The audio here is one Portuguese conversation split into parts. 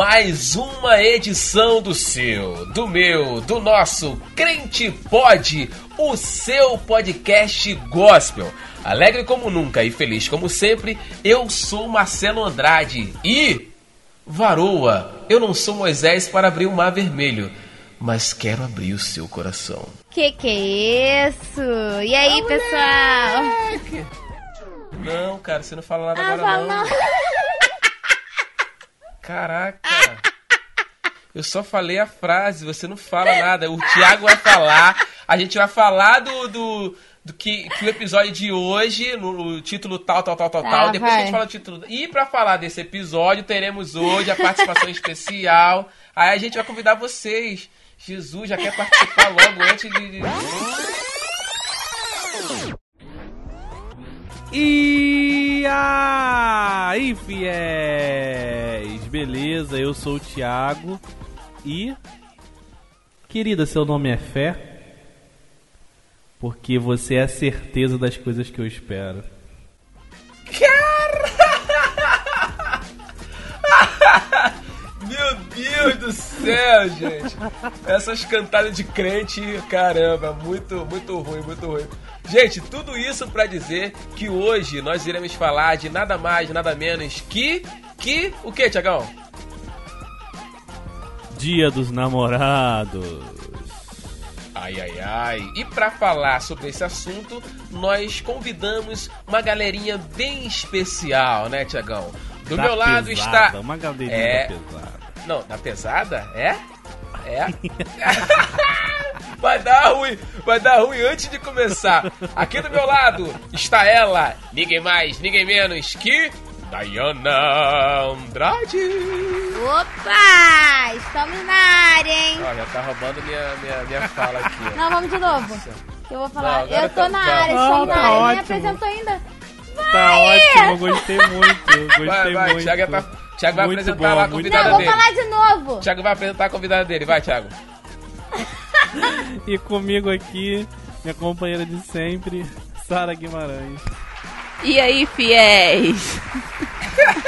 mais uma edição do seu, do meu, do nosso Crente Pod, o seu podcast gospel. Alegre como nunca e feliz como sempre, eu sou Marcelo Andrade e. Varoa, eu não sou Moisés para abrir o mar vermelho, mas quero abrir o seu coração. Que que é isso? E aí, pessoal? Não, cara, você não fala nada Ah, agora fala não. não. Caraca. Eu só falei a frase, você não fala nada. O Thiago vai falar. A gente vai falar do, do, do que, que o episódio de hoje, no, no título tal, tal, tal, tal, Tá, tal. Depois a vai. gente fala o título. E pra falar desse episódio, teremos hoje a participação especial. Aí a gente vai convidar vocês. Jesus já quer participar logo antes de. de- E aí, fiéis! Beleza, eu sou o Thiago e. Querida, seu nome é Fé? Porque você é a certeza das coisas que eu espero. Meu Deus do céu, gente. Essas cantadas de crente, caramba, muito, muito ruim, muito ruim. Gente, tudo isso pra dizer que hoje nós iremos falar de nada mais, nada menos que. Que. O que, Tiagão? Dia dos namorados. Ai, ai, ai. E pra falar sobre esse assunto, nós convidamos uma galerinha bem especial, né, Tiagão? Do Da meu lado pesada, está. Uma galerinha É. da pesada. Não, na pesada? É? É? vai dar ruim, vai dar ruim antes de começar. Aqui do meu lado está ela, ninguém mais, ninguém menos que Diana Andrade. Opa! Estamos na área, hein? Ó, já tá roubando minha, minha, minha fala aqui. ó. Não, vamos de novo. Eu vou falar. Não, agora eu tô tá- na tá. área, Não, estamos na tá área. Nem ótimo. apresentou ainda. Tá ótimo, gostei muito. Gostei Vai, vai, muito. Thiago, tá, Thiago vai Muito apresentar bom, lá a muito convidada Não, vou dele. falar de novo. Thiago vai apresentar a convidada dele, vai, Thiago. E comigo aqui, minha companheira de sempre, Sara Guimarães. E aí, fiéis?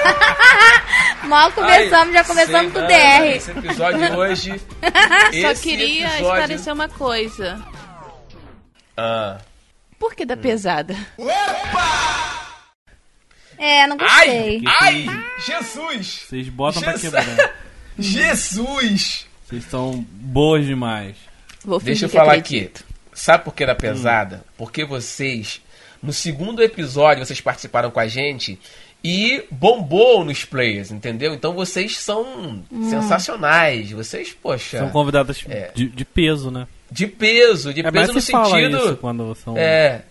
Mal começamos, já começamos Ai, com o DR. Esse episódio hoje. Só queria episódio- esclarecer uma coisa. Ah. Por que da pesada? É, não Ai! gostei. Ai! Jesus! Vocês botam pra Jesus. quebrar. Jesus! Vocês são boas demais. Vou Deixa eu falar acredito. aqui. Sabe por que da pesada? Porque vocês, no segundo episódio, vocês participaram com a gente e bombou nos players, entendeu? Então vocês são sensacionais. Vocês, poxa, São convidadas É. de, de peso, né? de peso, de É, mas peso no se fala isso sentido. quando são... É.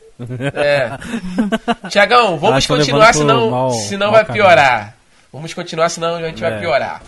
É. Tiagão, vamos eu continuar, senão, mal- senão mal vai caminho. piorar. Vamos continuar, senão a gente vai É. piorar.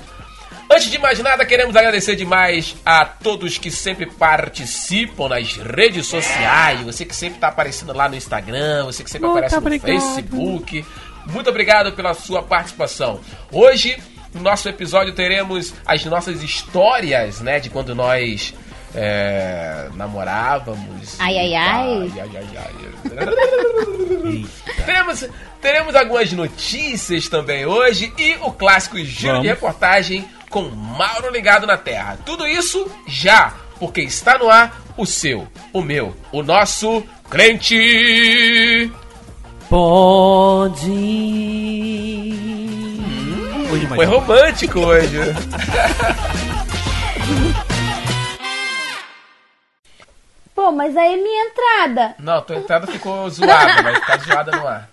Antes de mais nada, queremos agradecer demais a todos que sempre participam nas redes sociais. Você que sempre está aparecendo lá no Instagram, você que sempre Muito aparece no obrigado. Facebook. Muito obrigado pela sua participação. Hoje, no nosso episódio, teremos as nossas histórias, né? De quando nós é, namorávamos. Ai, ai, ai. ai, ai, ai. teremos, teremos algumas notícias também hoje e o clássico giro de Vamos. reportagem com Mauro ligado na Terra. Tudo isso já, porque está no ar o seu, o meu, o nosso crente. Pode. Hoje mais Foi romântico hoje. Pô, mas aí minha entrada. Não, tua entrada ficou zoada, vai ficar zoada no ar.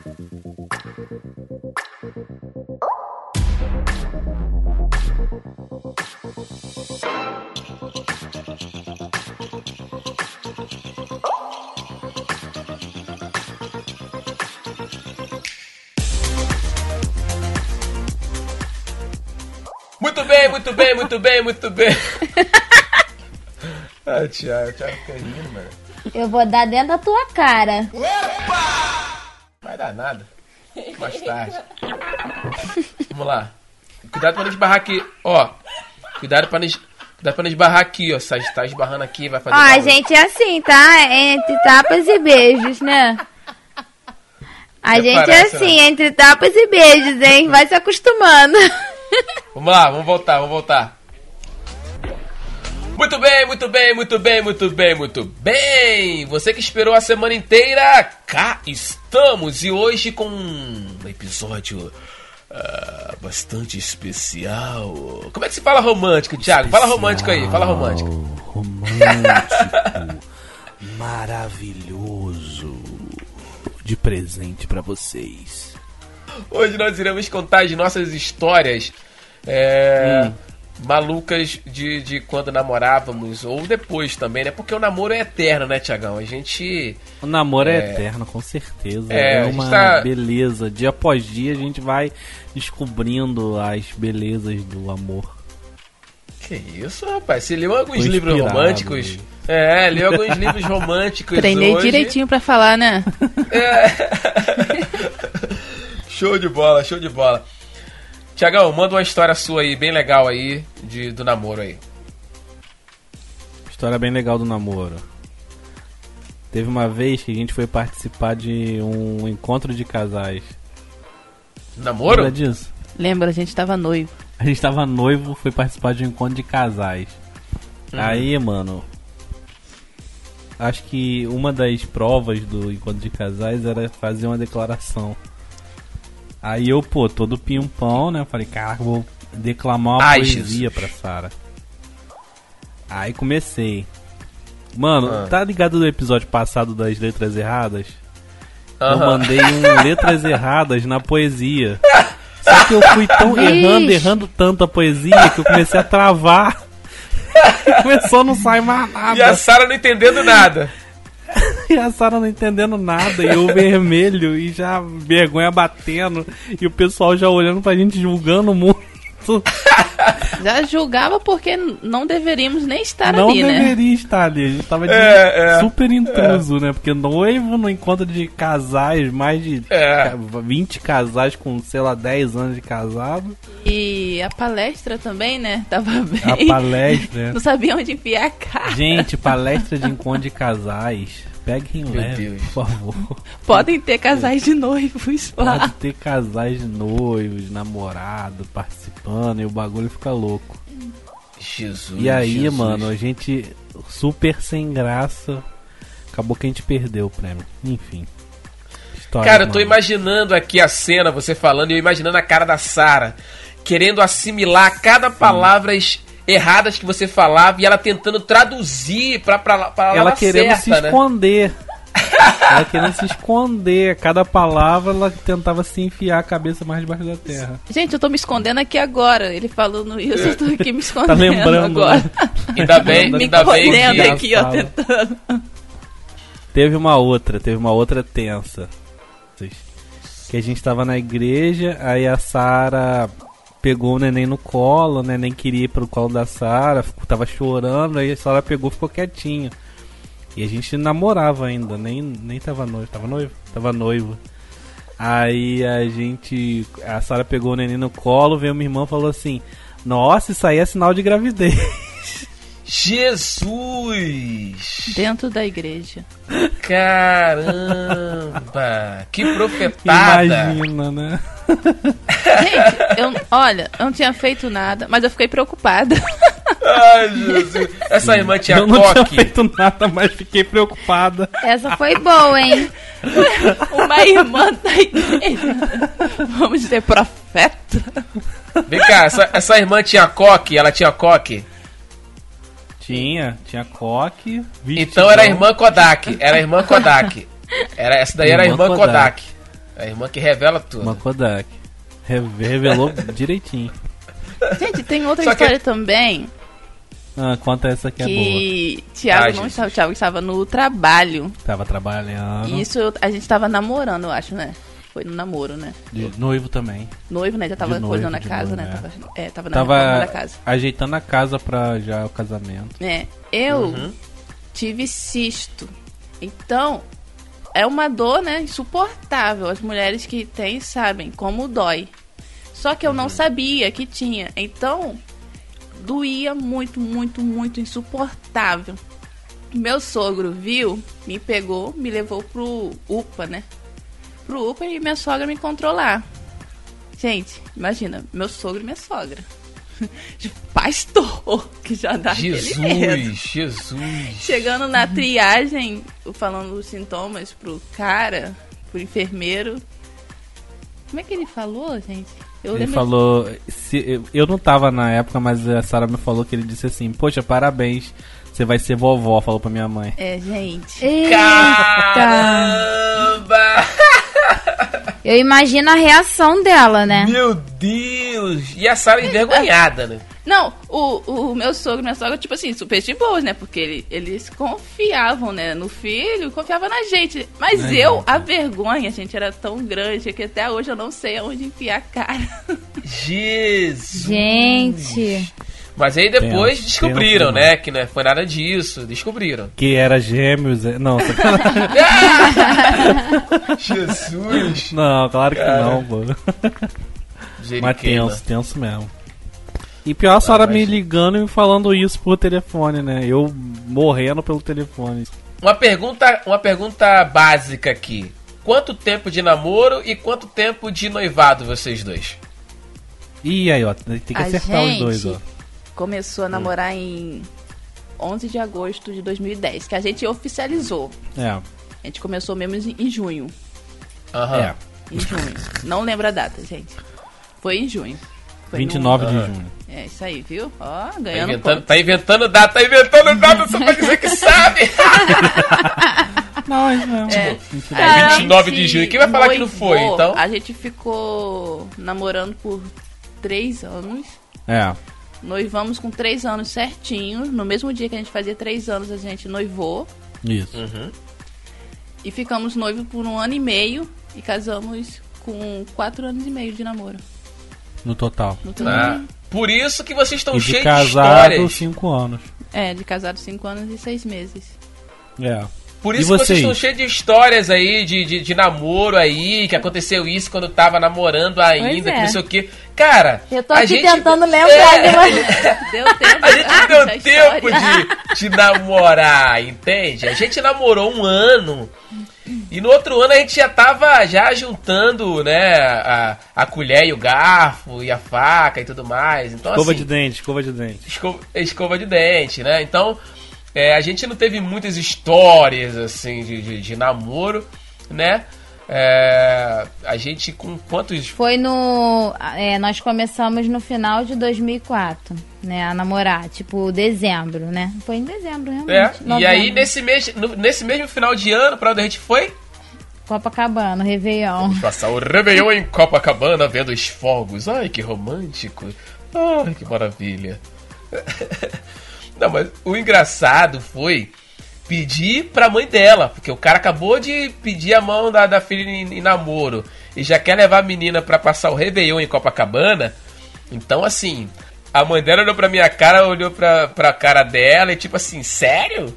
Muito bem, muito bem, muito bem, muito bem. ah, Thiago, Thiago fica rindo, mano. Eu vou dar dentro da tua cara. Vai dar nada. Mais tarde. Vamos lá. Cuidado pra não esbarrar aqui. Ó. Cuidado pra não, es- cuidado pra não esbarrar aqui, ó. Se tá esbarrando aqui, vai fazer. Ó, a barulho. gente é assim, tá? Entre tapas e beijos, né? A gente é assim, né? entre tapas e beijos, hein? Vai se acostumando. Vamos lá, vamos voltar, vamos voltar. Muito bem, muito bem, muito bem, muito bem, muito bem. Você que esperou a semana inteira, cá estamos e hoje com um episódio ah, bastante especial. Como é que se fala romântico, Thiago? Fala romântico aí, fala romântico. Romântico. maravilhoso. De presente pra vocês. Hoje nós iremos contar as nossas histórias é, Hum. malucas de, de quando namorávamos, ou depois também, né? Porque o namoro é eterno, né, Tiagão? A gente. O namoro é, É. eterno, com certeza. É, É, uma tá- beleza. Dia após dia a gente vai descobrindo as belezas do amor. Que isso, rapaz? Você leu alguns livros românticos? É, leu alguns livros românticos. Treinei hoje. direitinho pra falar, né? Show de bola, show de bola. Tiagão, manda uma história sua aí, bem legal aí, de, do namoro aí. História bem legal do namoro. Teve uma vez que a gente foi participar de um encontro de casais. Namoro? Lembra disso? Lembra, a gente tava noivo. A gente tava noivo, foi participar de um encontro de casais. Uhum. Aí, mano. Acho que uma das provas do encontro de casais era fazer uma declaração. Aí eu, pô, todo pimpão, né? Falei, caraca, vou declamar uma Ai, poesia Jesus. pra Sara. Aí comecei. Mano, Ah. tá ligado do episódio passado das letras erradas? Eu Aham. mandei um letras erradas na poesia. Só que eu fui tão Vixe. errando, errando tanto a poesia que eu comecei a travar. Começou a não sair mais nada. E a Sara não entendendo nada. E a Sara não entendendo nada, e eu vermelho, e já vergonha batendo, e o pessoal já olhando pra gente julgando muito. Já julgava porque não deveríamos nem estar não ali, né? deveria estar ali, a gente tava de É, é. super intruso, né? Porque noivo no encontro de casais, mais de É. ca- 20 casais com, sei lá, 10 anos de casado. E a palestra também, né? Tava A bem. palestra. Não sabia onde enfiar a cara. Gente, palestra de encontro de casais. Peguem leve, Deus. por favor. Podem ter casais de noivos lá. Pode ter casais de noivos, namorado, participando, e o bagulho fica louco. Jesus. E aí, Jesus. mano, a gente super sem graça. Acabou que a gente perdeu o prêmio. Enfim. História, Cara, eu tô mano. imaginando aqui a cena, você falando, e eu imaginando a cara da Sara, querendo assimilar cada palavra erradas que você falava e ela tentando traduzir pra, pra, pra Ela querendo certa, se né? esconder. ela querendo se esconder. Cada palavra ela tentava se enfiar a cabeça mais debaixo da terra. Gente, eu tô me escondendo aqui agora. Ele falando isso, eu tô aqui me escondendo Tá lembrando, agora. né? Ainda bem, Me ainda bem que... aqui, ó, tentando. Teve uma outra, teve uma outra tensa. Que a gente tava na igreja, aí a Sara pegou o neném no colo, o neném queria ir pro colo da Sara, ficou- tava chorando, aí a Sara pegou e ficou quietinho. E a gente namorava ainda, nem, nem tava noivo, tava noivo? Tava noivo. Aí a gente. A Sara pegou o neném no colo, veio minha irmã e falou assim: Nossa, isso aí é sinal de gravidez. Jesus! Dentro da igreja. Caramba! Que profetada! Imagina, né? Gente, eu, olha, eu não tinha feito nada, mas eu fiquei preocupada. Ai, Jesus! Essa irmã tinha Eu não tinha coque. feito nada, mas fiquei preocupada. Essa foi boa, hein? Uma irmã da igreja. Vamos dizer, profeta. Vem cá, essa, essa irmã tinha coque? Ela tinha coque? Tinha, tinha coque. Então era a irmã Kodak. Era a irmã Kodak. Era, essa daí era a Irmã irmã Kodak. Kodak. A irmã que revela tudo. Uma Kodak. Re- Revelou direitinho. Gente, tem outra Só que- história também Ah, conta essa que é boa. que Thiago Ai, não estava, Thiago estava no trabalho. Tava trabalhando. E isso a gente estava namorando, eu acho, né? foi no namoro, né? De noivo também. Noivo, né? Já tava noivo, coisando a casa, noivo, né? é. Tava, é, tava na Tava da casa. ajeitando a casa pra já o casamento. É, eu Uhum. tive cisto. Então, é uma dor, né, insuportável. As mulheres que têm sabem como dói. Só que eu não sabia que tinha. Então, doía muito, muito, muito insuportável. Meu sogro viu, me pegou, me levou pro UPA, né? Pro UPA e minha sogra me controlar. Gente, imagina, meu sogro e minha sogra. De pastor, que já dá aquele medo. Jesus, Jesus. Chegando na triagem, falando os sintomas pro cara, pro enfermeiro. Como é que ele falou, gente? Eu Ele falou. Se, eu- eu não tava na época, mas a Sara me falou que ele disse assim: Poxa, parabéns, você vai ser vovó, falou pra minha mãe. É, gente. Eita! Caramba! Eu imagino a reação dela, né? Meu Deus! E a Sara envergonhada, né? Não, o, o meu sogro e minha sogra, tipo assim, super de boas, né? Porque ele- eles confiavam, né? No filho, confiavam na gente. Mas eu, a vergonha, gente, era tão grande que até hoje eu não sei aonde enfiar a cara. Jesus! Gente. Mas aí depois descobriram, tenso né? Que não foi nada disso. Descobriram. Que era gêmeos. é- Não. Jesus! não, claro que Cara. não, pô. Mas tenso, tenso mesmo. E pior a Sara Ah, mas- me ligando e me falando isso por telefone, né? Eu morrendo pelo telefone. Uma pergunta, uma pergunta básica aqui. Quanto tempo de namoro e quanto tempo de noivado vocês dois? Ih, aí, ó, tem que A acertar os gente dois, ó. Começou a namorar em 11 de agosto de 2010, que a gente oficializou. É, A gente começou mesmo em junho. Aham. é. Em junho. Não lembro a data, gente. Foi em junho. Foi 29 de Aham. junho. no- É isso aí, viu? Ó, Tá ganhando inventando, ponto. tá inventando data, tá inventando data só pra dizer que sabe! Não, não. É. É, 29 de junho. Quem vai falar que não foi, então? A gente ficou namorando por três anos. É. Noivamos com três anos certinho. No mesmo dia que a gente fazia três anos, a gente noivou. Isso. Uhum. E ficamos noivos por um ano e meio. E casamos com quatro anos e meio de namoro. No total. No total. Ah, por isso que vocês estão E de cheios de casado, histórias. 5 anos. É, de casado cinco anos e seis meses. É. Por E isso que vocês vocês? estão cheios de histórias aí, de, de, de namoro aí, que aconteceu isso quando tava namorando ainda, é. que não sei o que. Cara, Eu tô a aqui gente... tentando lembrar É, de uma... Deu tempo. A gente não deu tempo história. de, de namorar, entende? A gente namorou um ano. E no outro ano a gente já tava já juntando, né, a, a colher e o garfo e a faca e tudo mais. Então, Escova assim, de dente, escova de dente. escova, escova de dente, né? Então, é, a gente não teve muitas histórias, assim, de, de, de namoro, né? É, a gente com quantos... Foi no. é, nós começamos no final de 2004, né? A namorar, tipo, dezembro, né? Foi em dezembro, É, realmente. e novembro. aí nesse, mês, nesse mesmo final de ano, pra onde a gente foi? Copacabana, Réveillon. Passar o Réveillon em Copacabana vendo os fogos. Ai, que romântico. Ai, que maravilha. Não, mas o engraçado foi pedir pra mãe dela, porque o cara acabou de pedir a mão da, da filha em, em namoro e já quer levar a menina pra passar o Réveillon em Copacabana. Então, assim, a mãe dela olhou pra minha cara, olhou pra, pra cara dela e tipo assim, sério?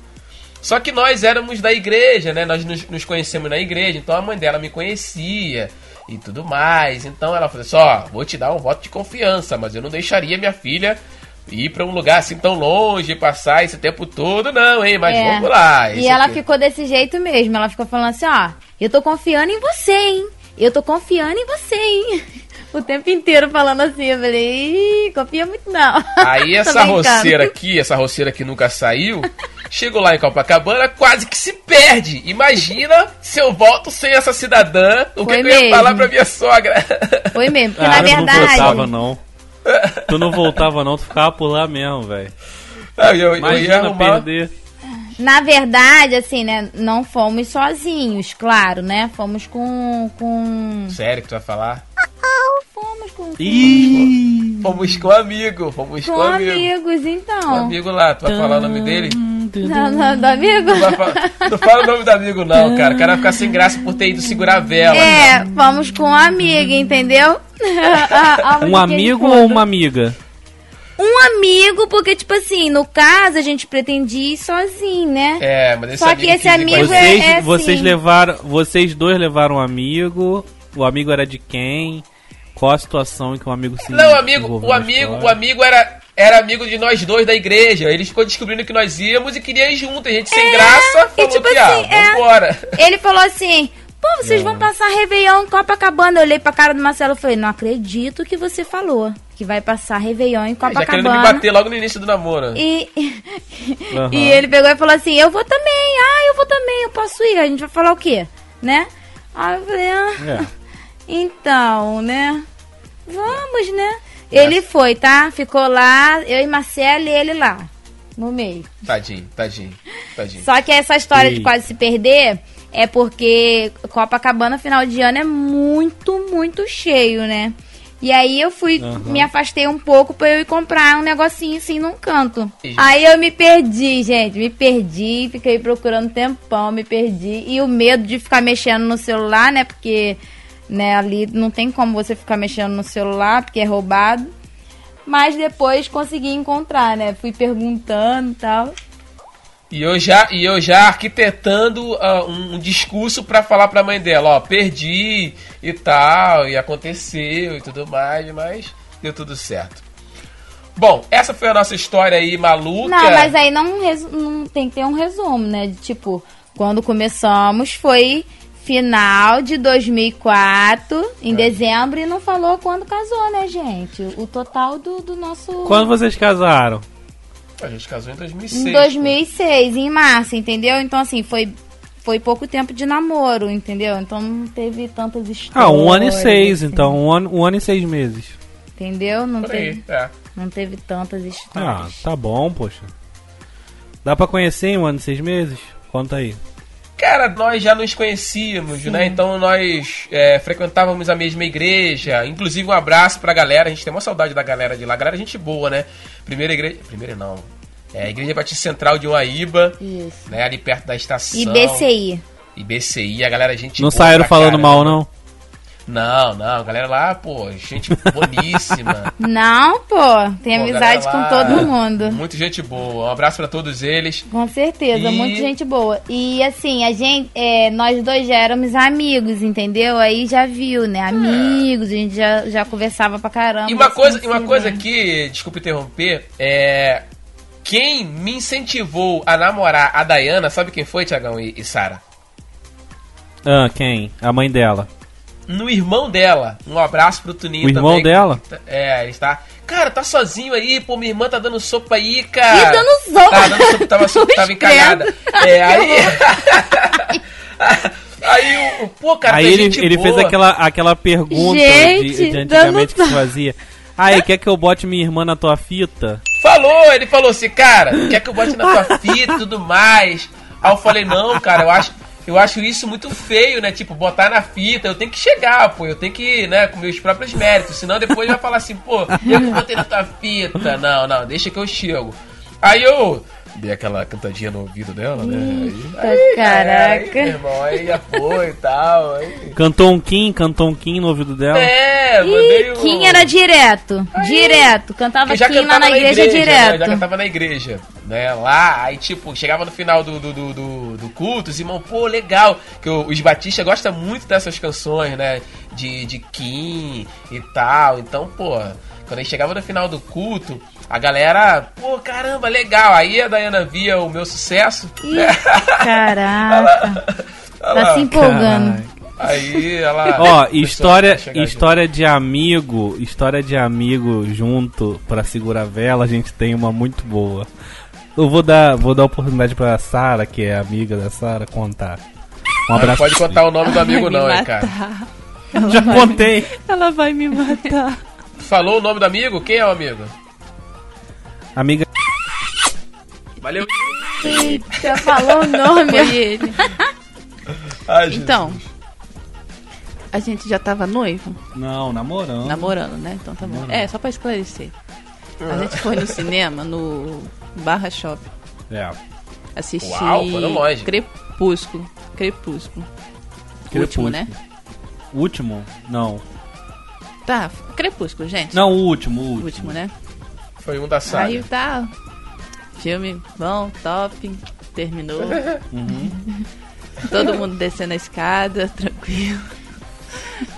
Só que nós éramos da igreja, né? Nós nos, nos conhecemos na igreja, então a mãe dela me conhecia e tudo mais. Então ela falou assim: ó, vou te dar um voto de confiança, mas eu não deixaria minha filha ir pra um lugar assim tão longe, passar esse tempo todo, não, hein? Mas É. vamos lá. E ela aqui- ficou desse jeito mesmo. Ela ficou falando assim, ó, eu tô confiando em você, hein? Eu tô confiando em você, hein? O tempo inteiro falando assim, eu falei, Ih, confia muito não. Aí essa roceira aqui, essa roceira que nunca saiu, chegou lá em Copacabana, quase que se perde. Imagina se eu volto sem essa cidadã, o que, Foi que eu ia falar pra minha sogra? Foi mesmo, porque Ah, na tu não verdade... voltava, não. Tu não voltava, não. Tu ficava por lá mesmo, velho. Não, eu, eu ia arrumar... perder. Na verdade, assim, né, não fomos sozinhos, claro, né? Fomos com... com... Sério que tu vai falar? Fomos com... Ih! Fomos com amigo, fomos com, Com amigo. amigos, Com então. amigo lá, tu vai falar o nome dele? Não, não, do amigo? Não, falar- não fala o nome do amigo, não, cara. O cara vai ficar sem graça por ter ido segurar a vela. É, vamos com uma amiga, entendeu? A- a Um amigo ou uma amiga? Um amigo, porque, tipo assim, no caso, a gente pretendia ir sozinho, né? É, mas esse Só que amigo esse amigo gente. é- Vocês, é vocês assim. levaram. Vocês dois levaram um amigo. O amigo era de quem? Qual a situação em que o amigo se Não, o amigo, o amigo, o amigo era, era amigo de nós dois da igreja. Ele ficou descobrindo que nós íamos e queria ir junto. A gente sem graça e falou tipo que, assim, ah, é. vambora. Ele falou assim: pô, vocês vão passar Réveillon em Copacabana. Eu olhei pra cara do Marcelo e falei: não acredito que você falou que vai passar Réveillon em Já querendo me Copacabana. bater logo no início do namoro. E, Aham. e ele pegou e falou assim: Eu vou também, ah, eu vou também, eu posso ir. A gente vai falar o quê? Né? Aí eu falei: ah, É. então, né? Vamos, né? Ele foi, tá? Ficou lá, eu e Marcelo e ele lá, no meio. Tadinho, tadinho, tadinho. Só que essa história de quase se perder é porque Copacabana, final de ano, é muito, muito cheio, né? E aí eu fui, Aham. me afastei um pouco pra eu ir comprar um negocinho assim num canto. Aí eu me perdi, gente, me perdi, fiquei procurando tempão, me perdi. E o medo de ficar mexendo no celular, né? Porque, né, ali não tem como você ficar mexendo no celular, porque é roubado. Mas depois consegui encontrar, né? Fui perguntando e tal. E eu já, e eu já arquitetando ah, um, um discurso pra falar pra mãe dela, ó, perdi e tal, e aconteceu e tudo mais, mas deu tudo certo. Bom, essa foi a nossa história aí maluca. Não, mas aí não, não tem que ter um resumo, né? De, tipo, quando começamos foi final de 2004, em dezembro, e não falou quando casou, né, gente? O, total do, do nosso... Quando vocês casaram? A gente casou em 2006. Em 2006, em março, entendeu? Então, assim, foi, foi pouco tempo de namoro, entendeu? Então não teve tantas histórias. Ah, um ano e seis, assim, então. Um ano, um ano e seis meses. Entendeu? Não Por aí, teve, é. não teve tantas Ah, histórias. tá bom, poxa. Dá pra conhecer em um ano e seis meses? Conta aí. Cara, nós já nos conhecíamos, né? Então nós é, frequentávamos a mesma igreja. Inclusive, um abraço pra galera. A gente tem uma saudade da galera de lá. Galera, gente boa, né? Primeira igreja. Primeira não. É a Igreja Batista Central de Uaíba, Isso. né? Ali perto da estação. E BCI. IBCI, a galera, gente Não boa saíram pra falando caramba. mal, não? Não, não, a galera lá, pô, gente boníssima. Não, pô, tem Pô, amizade com lá, todo mundo. Muito gente boa. Um abraço pra todos eles. Com certeza, E- muita gente boa. E assim, a gente, é, nós dois já éramos amigos, entendeu? Aí já viu, né? Amigos, a gente já, já conversava pra caramba. E uma assim, coisa, e uma assim, coisa né? que, desculpa interromper, é. Quem me incentivou a namorar a Dayana, sabe quem foi, Tiagão e, e Sara? Ah, quem? A mãe dela. No irmão dela. Um abraço pro Tuninho O irmão também. dela? É, ele está. Cara, tá sozinho aí, pô, minha irmã tá dando sopa aí, cara. Ih, dando sopa. Tá dando sopa, tava, sopa, tava encalhada. É, aí. aí o. Pô, cara, Aí ele, gente ele fez boa. aquela, aquela pergunta Gente, de, de antigamente que se fazia. Aí, quer que eu bote minha irmã na tua fita? Falou, ele falou assim, cara, quer que eu bote na tua fita e tudo mais? Aí eu falei, não, cara, eu acho, eu acho isso muito feio, né? Tipo, botar na fita, eu tenho que chegar, pô, eu tenho que, né, com meus próprios méritos, senão depois vai falar assim, pô, eu que botei na tua fita. Não, não, deixa que eu chego. Aí eu dei aquela cantadinha no ouvido dela, né? Aí, aí, caraca. Aí, meu irmão, aí já foi e tal. Aí... Cantou um Kim, cantou um Kim no ouvido dela. É, mandei o... Kim era direto, direto. Cantava Kim lá na igreja, né? direto. Já cantava na igreja, né? Lá, aí tipo, chegava no final do, do, do, do, do culto, os irmãos, pô, legal. Que os batistas gostam muito dessas canções, né? De, de Kim e tal. Então, pô, quando aí chegava no final do culto, a galera, pô, caramba, legal. Aí a Dayana via o meu sucesso. Ih, caraca. Olha Tá lá. se empolgando. Aí ela. Ó, história, história de amigo, história de amigo junto pra segurar a vela, a gente tem uma muito boa. Eu vou dar, vou dar oportunidade pra Sara, que é amiga da Sara, contar. Um Não abraço. pode contar o nome do amigo, não, hein, cara. Já contei. Ela vai me matar. Falou o nome do amigo? Quem é o amigo? Amiga, Valeu. Você falou o nome. Foi ele. Ai. Então, a gente já tava noivo, não, namorando. namorando, né? Então tá bom. Namorando. É, só pra esclarecer. A gente foi no cinema, no Barra Shopping. É. Assisti Uau, foram longe. Crepúsculo. Crepúsculo. Último, né? Último? Não. Tá, Crepúsculo, gente. Não, o último, o último. Último, né? Foi um da saga. Aí tá. Filme bom, top. Terminou. Uhum. Todo mundo descendo a escada, tranquilo.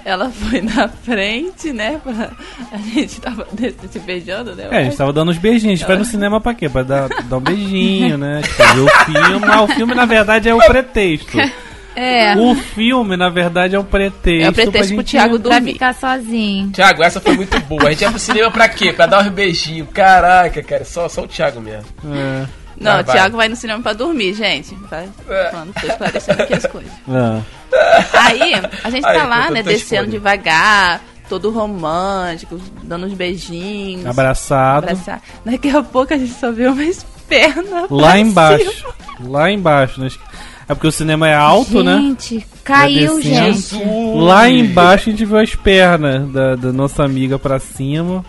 Ela foi na frente, né? Pra... A gente tava se beijando, né? É, a gente tava dando uns beijinhos. A gente vai no cinema pra quê? Pra dar, dar um beijinho, né? Tipo, ver o filme. Mas o filme, na verdade, é o pretexto. É, O filme, na verdade, é o pretexto. É o pretexto pra pro. Thiago pra dormir. ficar sozinho. Thiago, essa foi muito boa. A gente ia pro cinema pra quê? Pra dar uns beijinhos. Caraca, cara, só, só o Thiago mesmo. É. Não, Vai, o vai. Thiago vai no cinema pra dormir, gente. Vai É. falando, tô esclarecendo aqui as coisas. Ah. Aí, a gente tá lá, eu tô né, descendo expondo. devagar, todo romântico, dando uns beijinhos. Abraçado. abraçar. Daqui a pouco a gente só vê umas pernas. Lá pra embaixo. cima. Lá embaixo. né? É porque o cinema é alto, né? gente, caiu, descendo. gente. Lá embaixo a gente viu as pernas da, da nossa amiga pra cima,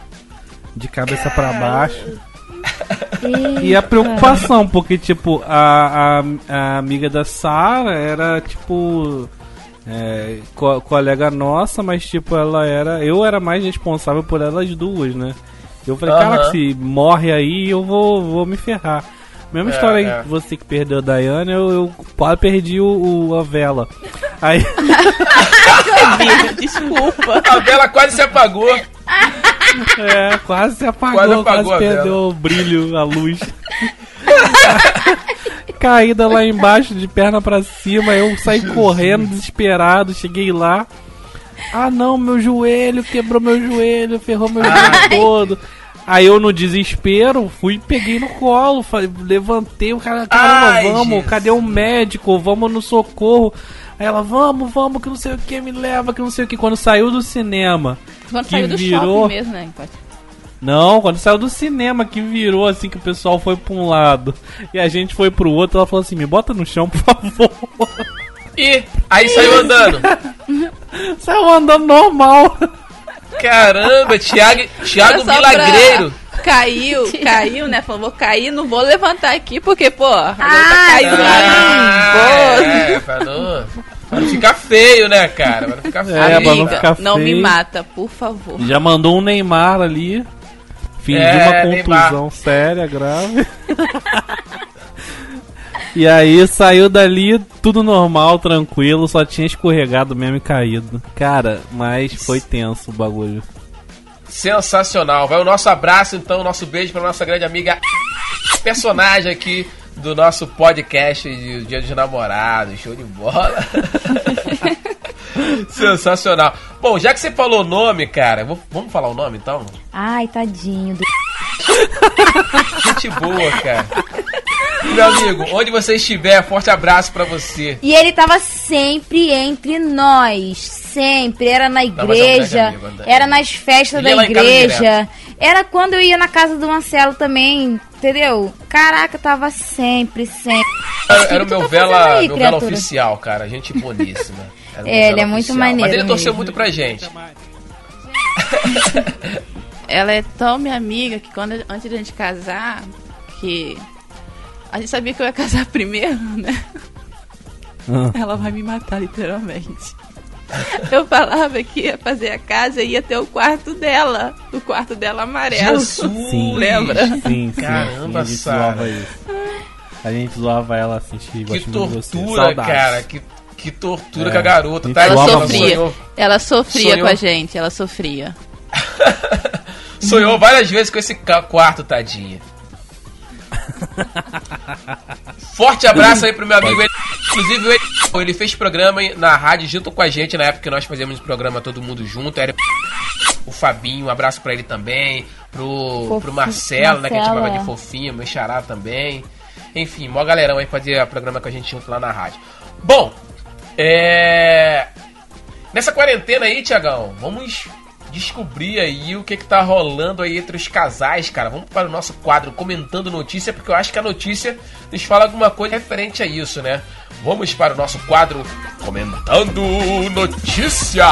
de cabeça pra baixo. E a preocupação, porque, tipo, a, a, a amiga da Sara era, tipo, é, co- colega nossa, mas, tipo, ela era. Eu era mais responsável por elas duas, né? Eu falei, Aham. caraca, se morre aí, eu vou, vou me ferrar. Mesma É, história aí é. que você que perdeu a Dayane, eu, eu quase perdi o, o- a vela. Aí. Desculpa. A vela quase se apagou. É, quase se apagou, Quase quase, apagou a perdeu vela. o brilho, a luz. Caída lá embaixo, de perna pra cima, eu saí correndo, desesperado, cheguei lá. Ah não, meu joelho, quebrou meu joelho, ferrou meu joelho todo. Aí eu no desespero fui e peguei no colo, falei, levantei o cara, caramba, Ai, vamos, Jesus. cadê o médico? Vamos no socorro. Aí ela, vamos, vamos, que não sei o que, me leva, que não sei o que. Quando saiu do cinema, Quando Que saiu do virou- shopping mesmo, né? não, quando saiu do cinema que virou assim que o pessoal foi pra um lado e a gente foi pro outro, ela falou assim: "Me bota no chão, por favor". E aí saiu andando. Saiu andando normal. Caramba, Thiago, Thiago Milagreiro. pra- Caiu, caiu, né? Falou, vou cair, não vou levantar aqui, porque, pô, agora tá Ah, caindo Ah, é, ficar feio, né, cara? Pra não ficar feio. É, pra não Amiga, ficar não me feio. mata, por favor. Já mandou um Neymar ali. Fingiu É, uma Neymar. contusão séria, grave. e aí saiu dali tudo normal, tranquilo, só tinha escorregado mesmo e caído. Cara, mas foi tenso o bagulho. Sensacional. Vai o nosso abraço, então, o nosso beijo pra nossa grande amiga personagem aqui do nosso podcast de Dia dos Namorados. Show de bola. Sensacional. Bom, já que você falou o nome, cara, vou- vamos falar o nome então? Ai, tadinho. do- Gente boa, cara. Meu amigo, onde você estiver, forte abraço pra você. E ele tava sempre entre nós. Sempre. Era na é um igreja. amigo, André. era nas festas da igreja. Era quando eu ia na casa do Marcelo também. Entendeu? Caraca, tava sempre, sempre. Era, era o meu tá vela, aí, meu vela oficial, cara. Gente boníssima. Era É, vela ele é muito oficial. maneiro Mas ele torceu mesmo. muito pra gente. Ela é tão minha amiga que quando antes de a gente casar, que a gente sabia que eu ia casar primeiro, né? Ah. Ela vai me matar literalmente. Eu falava que ia fazer a casa e ia ter o quarto dela, o quarto dela amarelo. Jesus! Sim. Lembra? Sim, sim. Caramba, sim, a gente Sara. zoava isso. A gente zoava ela assim, Que muito de você. tortura, Saudades. cara. Que, que tortura É. com a garota. Tá? Ela sofria. sonhou, Ela sofria Sonhou. com a gente, ela sofria. sonhou várias vezes com esse quarto, tadinha. Forte abraço aí pro meu amigo. Ele, inclusive, ele, ele fez programa na rádio junto com a gente na época que nós fazíamos programa todo mundo junto. Era o Fabinho, um abraço pra ele também. Pro, pro Marcelo, né? Que a gente Marcelo, chamava de fofinho, meu xará também. Enfim, mó galerão aí fazia programa com a gente junto lá na rádio. Bom, é. Nessa quarentena aí, Tiagão, vamos descobrir aí o que que tá rolando aí entre os casais, cara. Vamos para o nosso quadro comentando notícia, porque eu acho que a notícia nos fala alguma coisa referente a isso, né? Vamos para o nosso quadro comentando notícias.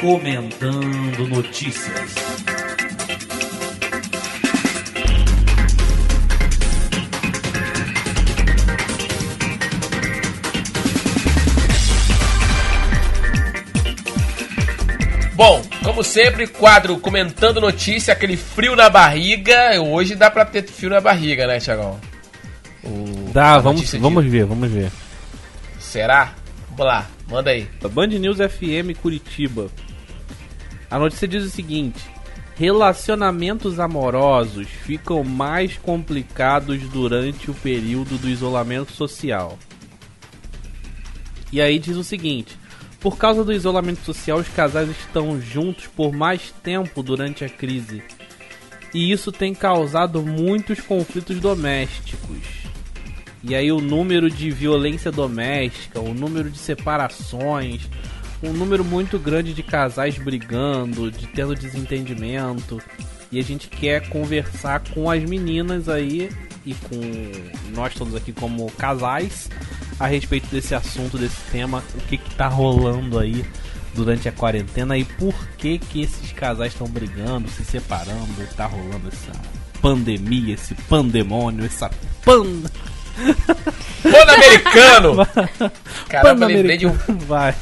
Comentando notícias. Como sempre, quadro comentando notícia, aquele frio na barriga. Hoje dá pra ter frio na barriga, né, Tiagão? O- Dá, vamos, de- vamos ver, vamos ver. Será? Vamos lá, manda aí. Band News FM Curitiba. A notícia diz o seguinte: Relacionamentos amorosos ficam mais complicados durante o período do isolamento social. E aí diz o seguinte: Por causa do isolamento social, os casais estão juntos por mais tempo durante a crise. E isso tem causado muitos conflitos domésticos. E aí o número de violência doméstica, o número de separações, um número muito grande de casais brigando, de tendo desentendimento. E a gente quer conversar com as meninas aí e com nós todos aqui como casais a respeito desse assunto, desse tema, o que que tá rolando aí durante a quarentena e por que que esses casais estão brigando, se separando, tá rolando essa pandemia, esse pandemônio, essa pan Pan-Americano! Caramba, lembrei de um. Vai.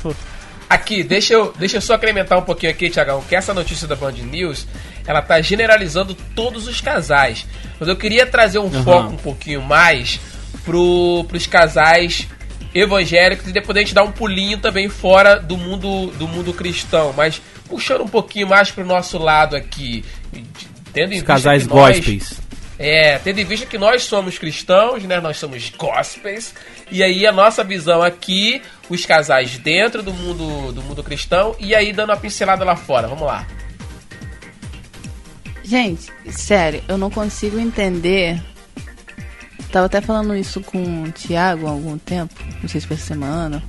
Aqui, deixa eu, deixa eu só acrescentar um pouquinho aqui, Tiagão, que essa notícia da Band News, ela tá generalizando todos os casais. Mas eu queria trazer um Aham. foco um pouquinho mais pro, pros casais evangélicos e depois a gente dar um pulinho também fora do mundo do mundo cristão, mas puxando um pouquinho mais pro nosso lado aqui, tendo em Os vista casais gospels. é, tendo em vista que nós somos cristãos, né? Nós somos gospels. E aí a nossa visão aqui, os casais dentro do mundo do mundo cristão e aí dando uma pincelada lá fora. Vamos lá. Gente, sério, eu não consigo entender. Tava até falando isso com o Thiago há algum tempo, não sei se foi semana.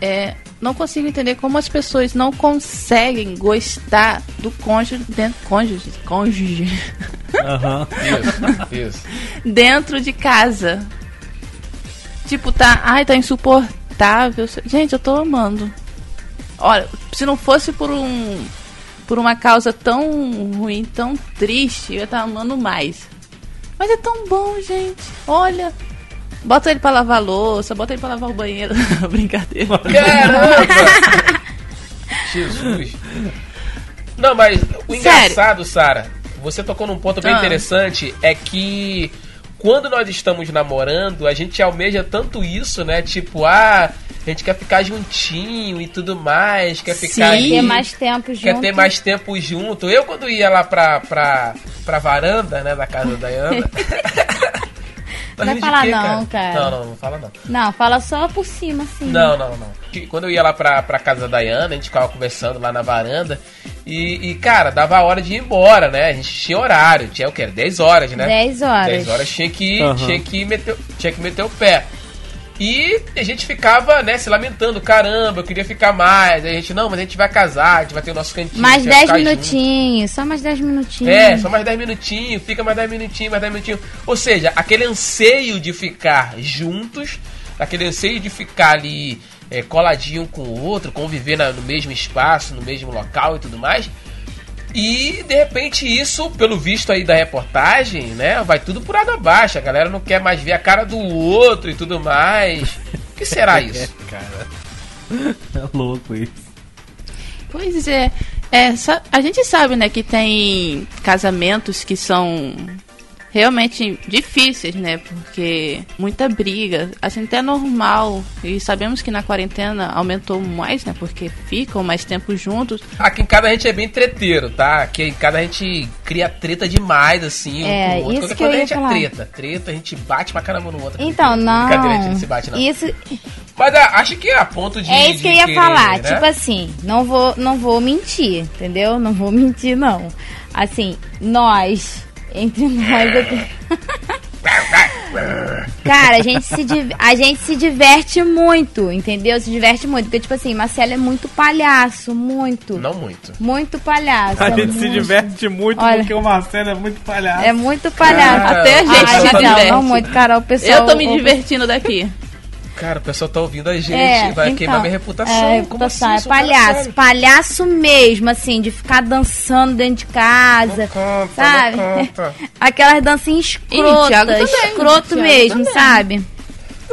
É, não consigo entender como as pessoas não conseguem gostar do cônjuge dentro, cônjuge, cônjuge Aham. Isso, isso. dentro de casa. Tipo, tá, ai, tá insuportável. Gente, eu tô amando. Olha, se não fosse por um por uma causa tão ruim, tão triste, eu ia estar amando mais. Mas é tão bom, gente. Olha, bota ele pra lavar a louça, bota ele pra lavar o banheiro. Brincadeira. Caramba! Jesus. Não, mas o engraçado, Sara, você tocou num ponto bem Ah. interessante, é que quando nós estamos namorando, a gente almeja tanto isso, né? Tipo, ah, a gente quer ficar juntinho e tudo mais, quer ficar Sim. ali, Ter mais tempo junto. quer ter mais tempo junto. Eu quando ia lá pra, pra, pra varanda, né, da casa da Ana. Tá Vai rindo de falar quê, não, cara. Não, não, não fala não. Não, fala só por cima, assim. Não, não, não. Que- Quando eu ia lá pra, pra casa da Diana, a gente ficava conversando lá na varanda. E, e, cara, dava a hora de ir embora, né? A gente tinha horário, tinha o quê? 10 horas, né? 10 horas. 10 horas tinha que, Aham. tinha que, meter, tinha que meter o pé. E a gente ficava, né, se lamentando, caramba, eu queria ficar mais. Aí a gente, não, mas a gente vai casar, a gente vai ter o nosso cantinho. Mais gente vai 10 ficar junto. minutinhos, só mais 10 minutinhos. É, só mais 10 minutinhos, fica mais 10 minutinhos, mais 10 minutinhos. Ou seja, aquele anseio de ficar juntos, aquele anseio de ficar ali é, coladinho um com o outro, conviver na- no mesmo espaço, no mesmo local e tudo mais. E de repente isso, pelo visto aí da reportagem, né, vai tudo por água abaixo. A galera não quer mais ver a cara do outro e tudo mais. O que será isso? Cara. É louco isso. Pois é. é a gente sabe, né, que tem casamentos que são realmente difíceis, né? Porque muita briga, assim, até normal. E sabemos que na quarentena aumentou mais, né? Porque ficam mais tempo juntos. Aqui em casa a gente é bem treteiro, tá? Aqui em casa a gente cria treta demais, assim, um É, outro. isso que eu a ia gente falar. é treta. Treta, a gente bate pra caramba no outro. Então, não. Brincadeira, a gente não se bate, não. Isso, Mas ah, acho que é a ponto de. é isso que eu de ia querer, falar. né? Tipo assim, não vou, não vou mentir, entendeu? Não vou mentir, não. Assim, nós, entre nós aqui. Cara, a gente, se, a gente se diverte muito, entendeu? Se diverte muito. Porque, tipo assim, Marcelo é muito palhaço, muito. Não muito. Muito palhaço. A é gente se muito- diverte muito Olha. porque o Marcelo é muito palhaço. É muito palhaço. Cara, Até a gente Ah, se tá não, diverte. não muito, Carol. O pessoal, Eu tô me o- divertindo daqui. Cara, o pessoal tá ouvindo a gente, É, vai então, queimar minha reputação. É, Como reputação, assim? é palhaço. Palhaço mesmo, assim, de ficar dançando dentro de casa. Não conta, sabe? não conta. Aquelas dancinhas escrotas, também, escroto Thiago mesmo, também. sabe?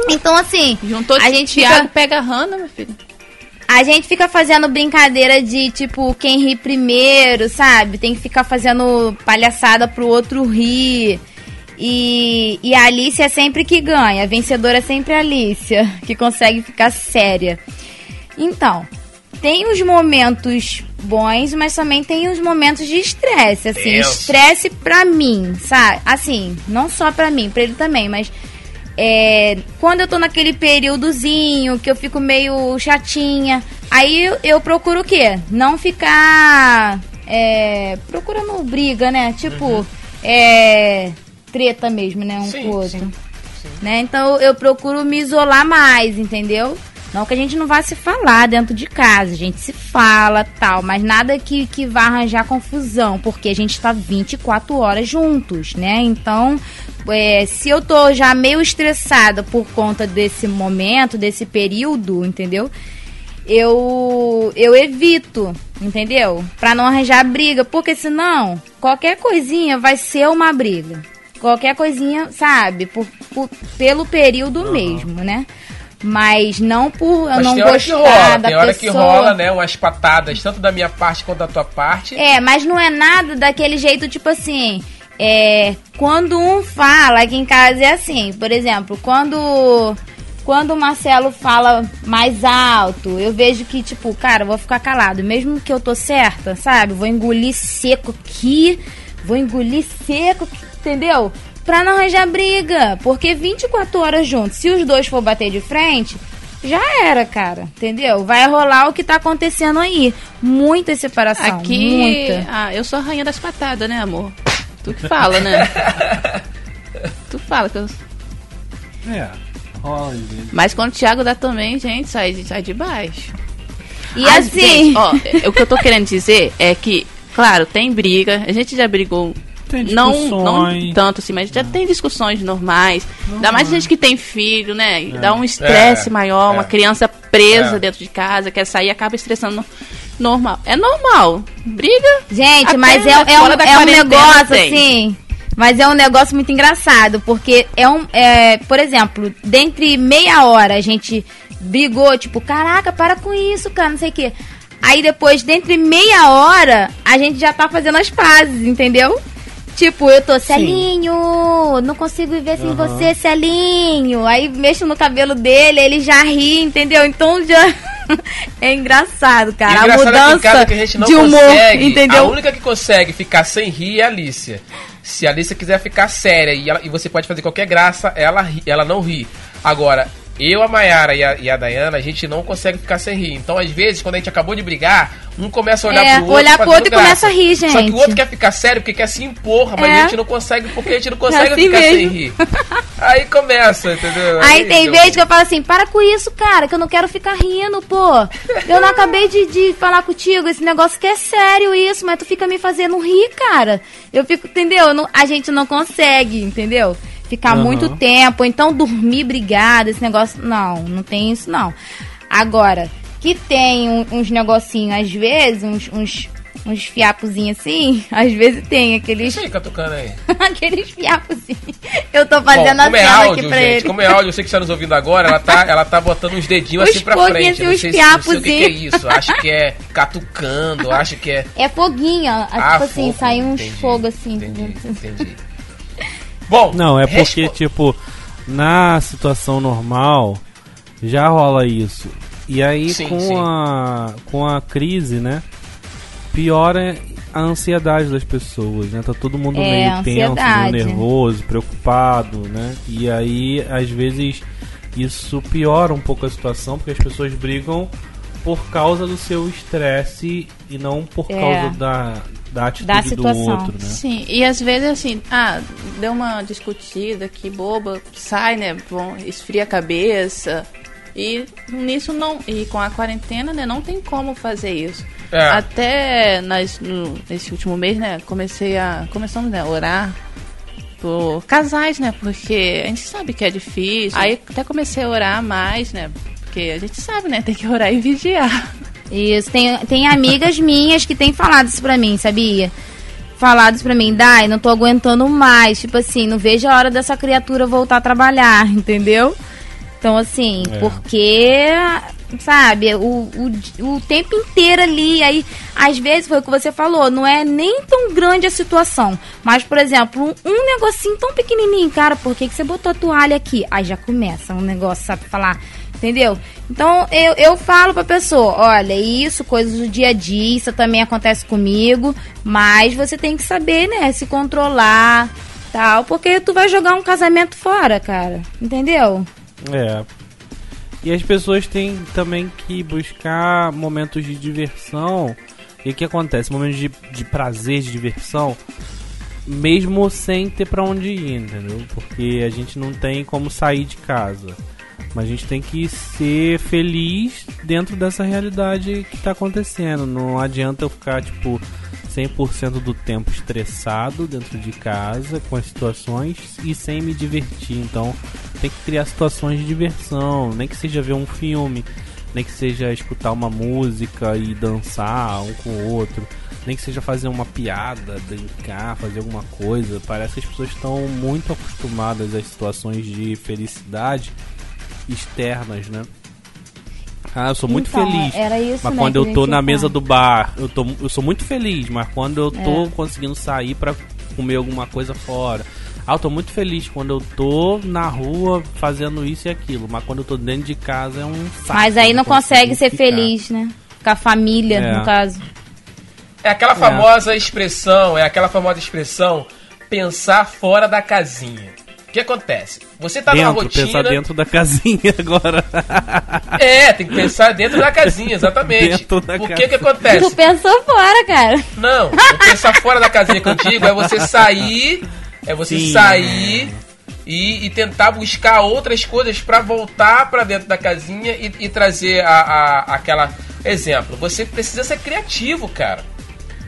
Então, assim, Juntou a gente Thiago fica... pega a Hannah, meu filho. A gente fica fazendo brincadeira de tipo quem ri primeiro, sabe? Tem que ficar fazendo palhaçada pro outro rir. E, e a Alicia é sempre que ganha. A vencedora é sempre a Alicia, que consegue ficar séria. Então, tem os momentos bons, mas também tem os momentos de estresse. Assim, estresse pra mim, sabe? Assim, não só pra mim, pra ele também, mas. É, quando eu tô naquele períodozinho que eu fico meio chatinha, aí eu, eu procuro o quê? Não ficar é, procurando briga, né? Tipo, é, treta mesmo, né? Um Sim, com o outro. sim, Né? Então eu procuro me isolar mais, entendeu? Não que a gente não vá se falar dentro de casa, a gente se fala tal, mas nada que, que vá arranjar confusão, porque a gente tá 24 horas juntos, né? Então, é, se eu tô já meio estressada por conta desse momento, desse período, entendeu? Eu, eu evito, entendeu? Pra não arranjar briga, porque senão qualquer coisinha vai ser uma briga. Qualquer coisinha, sabe? Por, por- pelo período mesmo, né? Mas não por eu Mas não hora gostar rola, da tem hora pessoa. que rola, né? Umas patadas, tanto da minha parte quanto da tua parte. É, mas não é nada daquele jeito, tipo assim. É, quando um fala, aqui em casa é assim, por exemplo, quando quando o Marcelo fala mais alto, eu vejo que, tipo, cara, vou ficar calado, mesmo que eu tô certa, sabe? Vou engolir seco aqui, vou engolir seco, entendeu? Pra não arranjar briga, porque 24 horas juntos, se os dois for bater de frente, já era, cara, entendeu? Vai rolar o que tá acontecendo aí. Muita separação, Aqui, muita. ah, eu sou a rainha das patadas, né, amor? Tu que fala, né? tu fala que eu... É, vezes. Mas quando o Thiago dá também, gente, sai, de- sai de baixo. E Ah, assim, gente, ó, o que eu tô querendo dizer é que, claro, tem briga, a gente já brigou. Tem Não, discussões. não tanto assim, mas já tem discussões normais. Ainda mais gente que tem filho, né? É. Dá um estresse É, maior, é. uma criança presa É. dentro de casa, quer sair acaba estressando. no- Normal. É normal. Briga. gente, mas é, é um, é um negócio tem. assim. Mas é um negócio muito engraçado, porque é um. É, por exemplo, dentre meia hora a gente brigou, tipo, caraca, para com isso, cara, não sei o quê. Aí depois, dentre meia hora, a gente já tá fazendo as pazes, entendeu? Tipo, eu tô, Celinho, não consigo viver sem você, Celinho. Aí mexo no cabelo dele, ele já ri, entendeu? Então já. é engraçado, E cara. o a engraçado mudança é que a gente não de humor, consegue. A entendeu? única que consegue ficar sem rir é a Alicia. Se a Alicia quiser ficar séria e, ela- e você pode fazer qualquer graça, ela, ri- ela não ri. Agora, eu, a Mayara e a, e a Dayana, a gente não consegue ficar sem rir. Então, às vezes, quando a gente acabou de brigar, um começa a olhar É, pro outro. olhar pro outro e graça. começa a rir, Só que gente. o outro quer ficar sério porque quer se impor, mas É. a gente não consegue porque a gente não consegue assim ficar sem mesmo. rir. Aí começa, entendeu? Aí tem deu- vezes que eu falo assim, para com isso, cara, que eu não quero ficar rindo, pô. Eu não acabei de, de falar contigo, esse negócio que é sério isso, mas tu fica me fazendo rir, cara. Eu fico, entendeu? Eu não- a gente não consegue, entendeu? Ficar Aham. muito tempo, ou então dormir brigada, esse negócio. Não, não tem isso não. Agora, que tem um- uns negocinhos, às vezes, uns, uns, uns fiapozinhos assim, às vezes tem aqueles, Fica tocando aí. aqueles fiapozinhos. Eu tô Bom, fazendo como a é cena áudio, aqui pra gente, ele. como é áudio, eu sei que você está nos ouvindo agora, ela tá, ela tá botando uns dedinhos Os assim pra frente. Assim, não sei, se- não sei o que, que é isso. Acho que é catucando, acho que é. É foguinho, ó. Ah, tipo assim, fogo, sai uns entendi, fogo assim. Entendi, entendi. Bom, Não, é porque, respo- tipo, na situação normal já rola isso. E aí Sim, com sim. a com a crise, né? Piora a ansiedade das pessoas, né? Tá todo mundo É, meio tenso, meio nervoso, preocupado, né? E aí, às vezes, isso piora um pouco a situação, porque as pessoas brigam por causa do seu estresse e não por É. causa da, da atitude Da do situação. outro, né? Sim, e às vezes assim, ah, deu uma discutida que boba, sai, né? Bom, esfria a cabeça. E nisso não. E com a quarentena, né, não tem como fazer isso. É. Até nas, no, nesse último mês, né, comecei a. Começamos né, a orar por casais, né? Porque a gente sabe que é difícil. Aí até comecei a orar mais, né? Porque a gente sabe, né? Tem que orar e vigiar. Isso, tem, tem amigas minhas que têm falado isso pra mim, sabia? Falado isso pra mim, Dai, não tô aguentando mais. Tipo assim, não vejo a hora dessa criatura voltar a trabalhar, entendeu? Então, assim, É. porque sabe, o, o, o tempo inteiro ali. Aí, às vezes, foi o que você falou, não é nem tão grande a situação. Mas, por exemplo, um, um negocinho tão pequenininho, cara, por que, que você botou a toalha aqui? Aí já começa um negócio, sabe, falar, entendeu? Então, eu, eu falo pra pessoa, olha, isso, coisas do dia a dia, isso também acontece comigo, mas você tem que saber, né, se controlar, tal, porque tu vai jogar um casamento fora, cara, entendeu? É. E as pessoas têm também que buscar momentos de diversão. E o que acontece? Momentos de, de prazer, de diversão, mesmo sem ter pra onde ir, entendeu? Porque a gente não tem como sair de casa. Mas a gente tem que ser feliz dentro dessa realidade que tá acontecendo. Não adianta eu ficar, tipo, 100% do tempo estressado dentro de casa com as situações e sem me divertir. Então, tem que criar situações de diversão, nem que seja ver um filme, nem que seja escutar uma música e dançar um com o outro, nem que seja fazer uma piada, brincar, fazer alguma coisa. Parece que as pessoas estão muito acostumadas às situações de felicidade externas, né? Ah, eu sou muito Então, feliz. era isso, mas né, quando eu tô na mesa do bar, eu, tô, eu sou muito feliz, mas quando eu tô É. conseguindo sair pra comer alguma coisa fora. Ah, eu tô muito feliz quando eu tô na rua fazendo isso e aquilo, mas quando eu tô dentro de casa é um saco. Mas aí não consigo consegue ser ficar. feliz, né? Com a família, É. no caso. É aquela famosa expressão, é aquela famosa expressão pensar fora da casinha. O que acontece? Você tá numa Dentro, rotina. pensar dentro da casinha agora. É, tem que pensar dentro da casinha, exatamente. Dentro da Por que que acontece? Tu pensou fora, cara. Não, o pensar fora da casinha que eu digo é você sair, é você Sim. sair e, e tentar buscar outras coisas pra voltar pra dentro da casinha e, e trazer a, a- aquela exemplo. Você precisa ser criativo, cara.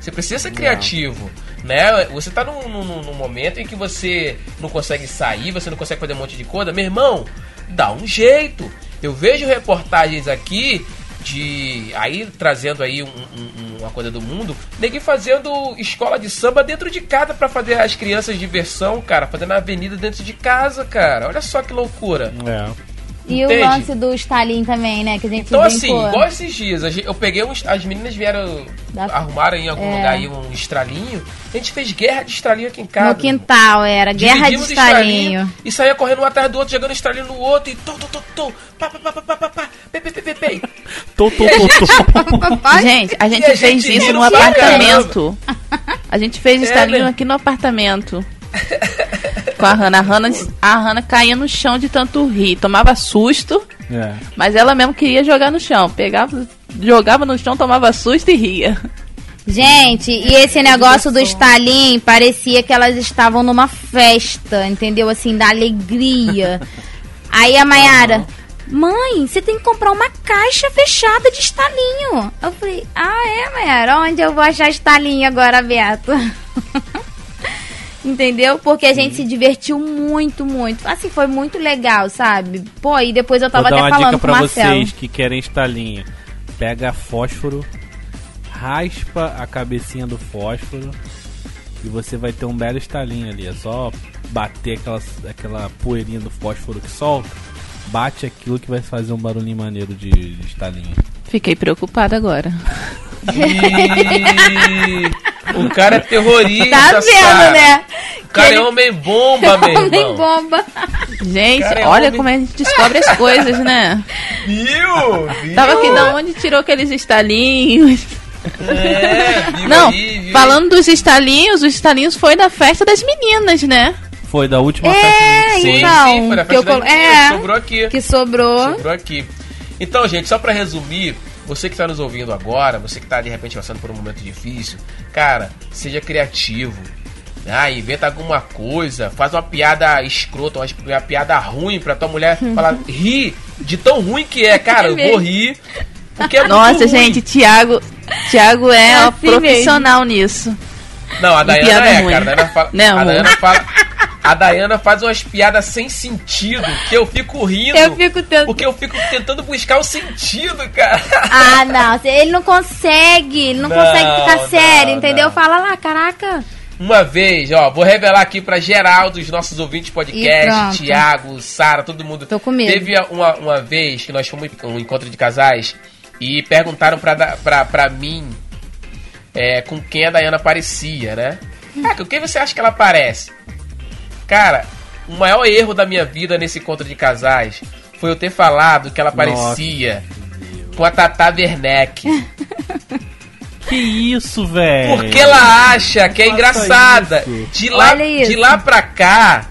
Você precisa ser criativo, né? Você tá num, num- num momento em que você não consegue sair, você não consegue fazer um monte de coisa. Meu irmão, dá um jeito. Eu vejo reportagens aqui de aí trazendo aí um- um- uma coisa do mundo, neguinho fazendo escola de samba dentro de casa pra fazer as crianças diversão, cara, fazendo a avenida dentro de casa, cara. Olha só que loucura. É. E Entende? o lance do Stalin também, né? Que a gente Então, assim, brincou. igual esses dias, eu peguei uns. As meninas vieram. Da- arrumaram em algum É. lugar aí um estralinho. A gente fez guerra de estralinho aqui em casa. No quintal, era. Guerra de Dividimos o estalinho. E saía correndo um atrás do outro, jogando estralinho no outro. E tom, tom, tom, tom. Pá, pá, pá, pá, pá, pá, pá. Pê, pê, pê, pê, pê. Tô, tô, tô, tô. Gente, a gente E a fez gente isso no apartamento. A gente fez É, estalinho né? aqui no apartamento. Com a Hanna. A Hanna, a Hanna caía no chão de tanto rir. Tomava susto, É. mas ela mesmo queria jogar no chão. Pegava, jogava no chão, tomava susto e ria. Gente, e esse negócio do Stalin parecia que elas estavam numa festa, entendeu? Assim, da alegria. Aí a Mayara, mãe, você tem que comprar uma caixa fechada de estalinho. Eu falei, ah, é, Mayara? Onde eu vou achar estalinho agora aberto? Entendeu? Porque a gente se divertiu muito, muito. Assim, foi muito legal, sabe? Pô, e depois eu tava Vou dar até uma falando dica com o pra Marcelo. vocês que querem estalinho. Pega fósforo, raspa a cabecinha do fósforo e você vai ter um belo estalinho ali. É só bater aquela, aquela poeirinha do fósforo que solta. Bate aquilo que vai fazer um barulhinho maneiro de, de estalinho. Fiquei preocupada agora. Ih, o cara é terrorista. Tá vendo, Sara. né? O cara Que é ele- homem bomba, meu Homem irmão. bomba. Gente, Cara, é olha homem- como a gente descobre as coisas, né? Viu? Viu? Tava aqui da onde tirou aqueles estalinhos. É, viu Não, aí, falando dos estalinhos, os estalinhos foi da festa das meninas, né? Foi da última É, festa. Sim, então, sim, foi que eu festa colo- da menina, é. sobrou aqui. Que sobrou. Sobrou aqui. Então, gente, só pra resumir, você que está nos ouvindo agora, você que tá de repente passando por um momento difícil, cara, seja criativo. Ah, inventa alguma coisa, faz uma piada escrota, uma, piada ruim pra tua mulher falar, ri de tão ruim que é, cara, eu vou rir. Porque é muito Nossa, ruim. gente, Thiago, Thiago é, É assim profissional nisso. Não, a Dayana é, ruim. cara. A Dayana fala, Né, a? Dayana fala. A Dayana faz umas piadas sem sentido que eu fico rindo. Eu fico tentando. Porque eu fico tentando buscar o sentido, cara. Ah, não. Ele não consegue. Ele não, Não, consegue ficar não, sério, entendeu? não. Fala lá, caraca. Uma vez, ó, vou revelar aqui pra geral dos nossos ouvintes podcast. Thiago, Sara, todo mundo. Tô com medo. Teve uma, uma vez que nós fomos um encontro de casais e perguntaram pra, pra, pra mim é, com quem a Dayana parecia, né? Ah, com quem você acha que ela parece? Cara, o maior erro da minha vida nesse encontro de casais foi eu ter falado que ela Nossa, parecia com a Tata Werneck. Que isso, velho? Porque ela acha que é engraçada. isso. De lá, de lá pra cá.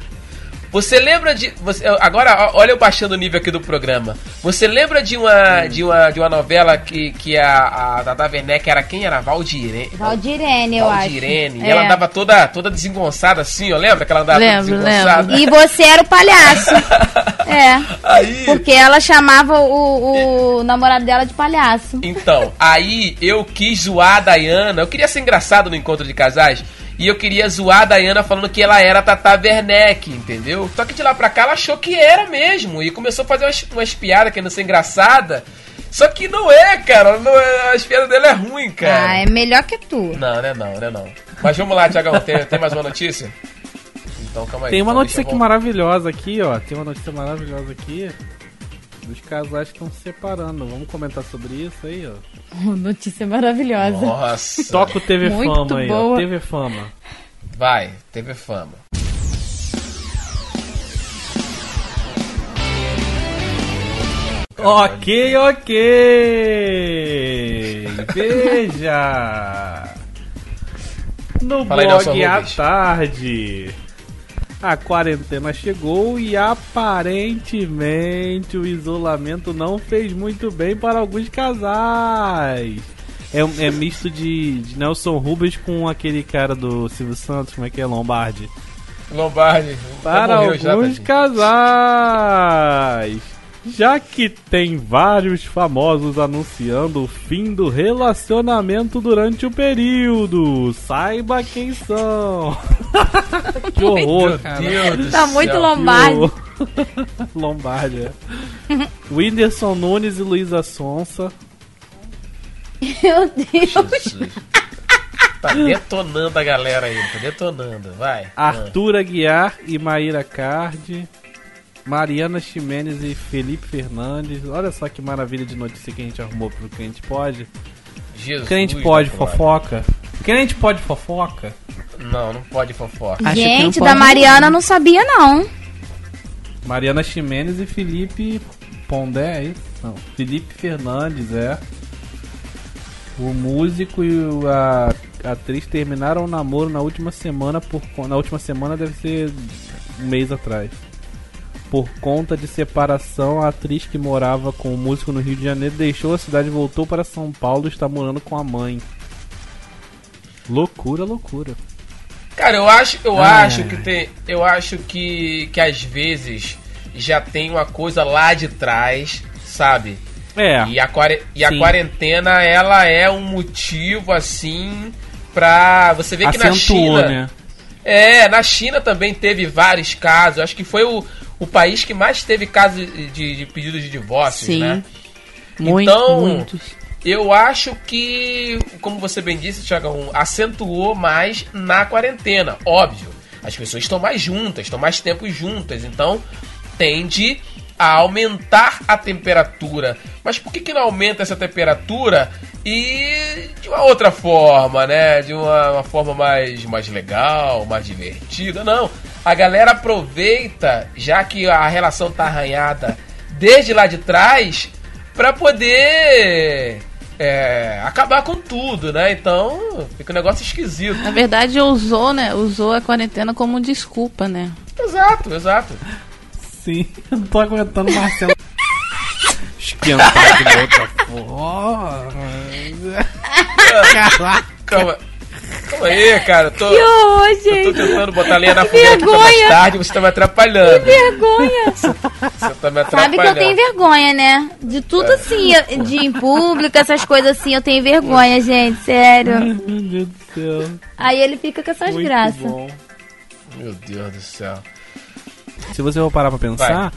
Você lembra de. Você, agora, olha eu baixando o nível aqui do programa. Você lembra de uma, de uma, de uma novela que, que a, a Tata Werneck era quem? Era Valdirene. Valdirene, eu acho. Valdirene. E É. ela andava toda, toda desengonçada assim, ó. Lembra que ela andava Lembro, toda desengonçada? E você era o palhaço. é. Aí. Porque ela chamava o, o namorado dela de palhaço. Então, aí eu quis zoar a Dayana. Eu queria ser engraçado no encontro de casais. E eu queria zoar a Dayana falando que ela era a Tata Werneck, entendeu? Só que de lá pra cá ela achou que era mesmo. E começou a fazer umas, umas piadas querendo ser engraçada. Só que não é, cara. Não é, as piadas dela é ruim, cara. Ah, é melhor que tu. Não, não é não, não é não. Mas vamos lá, Tiagão. Tem, tem mais uma notícia? Então, calma aí. Tem uma então, notícia aqui maravilhosa aqui, ó. Tem uma notícia maravilhosa aqui. Dos casais que estão se separando. Vamos comentar sobre isso aí, ó. Notícia maravilhosa. Nossa. Toca o TV Muito Fama aí, ó. boa. TV Fama. Vai, teve fama. Ok, ok. Veja. No Fala blog à tarde. A quarentena chegou e aparentemente o isolamento não fez muito bem para alguns casais. É, é misto de, de Nelson Rubens com aquele cara do Silvio Santos, como é que é? Lombardi. Lombardi. Para já já, alguns tadinho. casais. Já que tem vários famosos anunciando o fim do relacionamento durante o período. Saiba quem são. que horror, cara. Tá muito céu. lombardi. É. Whindersson Nunes e Luísa Sonsa. Meu Deus. Jesus. Tá detonando a galera aí, tá detonando, vai. Arthur Aguiar e Maíra Cardi. Mariana Ximenes e Felipe Fernandes. Olha só que maravilha de notícia que a gente arrumou pro Crente Pode. Jesus Crente pode fofoca. Crente pode fofoca. Não, não pode fofoca. Acho Gente, da Mariana eu não sabia, não. Mariana Ximenes e Felipe Pondé, é isso? Não. Felipe Fernandes, é. O músico e a a atriz terminaram o namoro na última semana por con- na última semana deve ser um mês atrás. Por conta de separação, a atriz que morava com o músico no Rio de Janeiro deixou a cidade e voltou para São Paulo e está morando com a mãe. Loucura, loucura. Cara, eu acho, eu Ai, acho ai, que ai. tem, eu acho que que às vezes já tem uma coisa lá de trás, sabe? É. E a, e a Sim. quarentena, ela é um motivo, assim, pra... Você vê que na Acentuou, China... né? É, na China também teve vários casos. Acho que foi o, o país que mais teve casos de, de pedidos de divórcio, Sim. né? Muito, Então, muitos. Eu acho que, como você bem disse, Thiagão, acentuou mais na quarentena. Óbvio, as pessoas estão mais juntas, estão mais tempo juntas, então tende a aumentar a temperatura. Mas por que, que não aumenta essa temperatura e de uma outra forma, né? De uma, uma forma mais, mais legal, mais divertida? Não. A galera aproveita, já que a relação tá arranhada desde lá de trás, pra poder é, acabar com tudo, né? Então fica um negócio esquisito. Na verdade, usou, né? Usou a quarentena como desculpa, né? Exato, exato. Sim, eu não tô aguentando o Marcelo. Esquentar de outra forma. Caraca. Calma. Aí, cara. Tô, Que horror, eu tô gente. tentando botar a lenha na fogueira aqui pra vergonha. mais tarde, você tá me atrapalhando. Vergonha. Você tá me Sabe que eu atrapalhando. tenho vergonha, né? De tudo assim, eu- de em público, essas coisas assim, eu tenho vergonha, gente, sério. Meu Deus do céu. Aí ele fica com essas Muito graças. bom. Meu Deus do céu. Se você for parar pra pensar,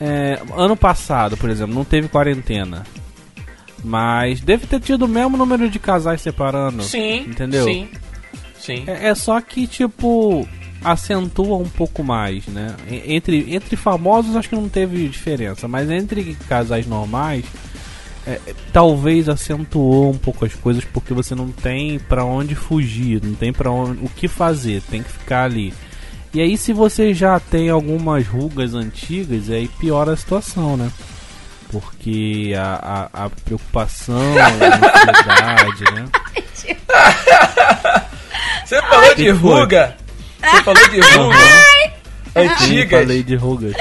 é, ano passado, por exemplo, não teve quarentena. Mas deve ter tido o mesmo número de casais separando. Sim. Entendeu? Sim. Sim. É, é só que, tipo, acentua um pouco mais, né? Entre, entre famosos acho que não teve diferença, mas entre casais normais, é, é, talvez acentuou um pouco as coisas porque você não tem pra onde fugir, não tem para onde o que fazer, tem que ficar ali. E aí se você já tem algumas rugas antigas, aí piora a situação, né? Porque a, a, a preocupação, a ansiedade, né? Você falou que de ruga? Você falou de ruga Sim, antigas? falei de rugas.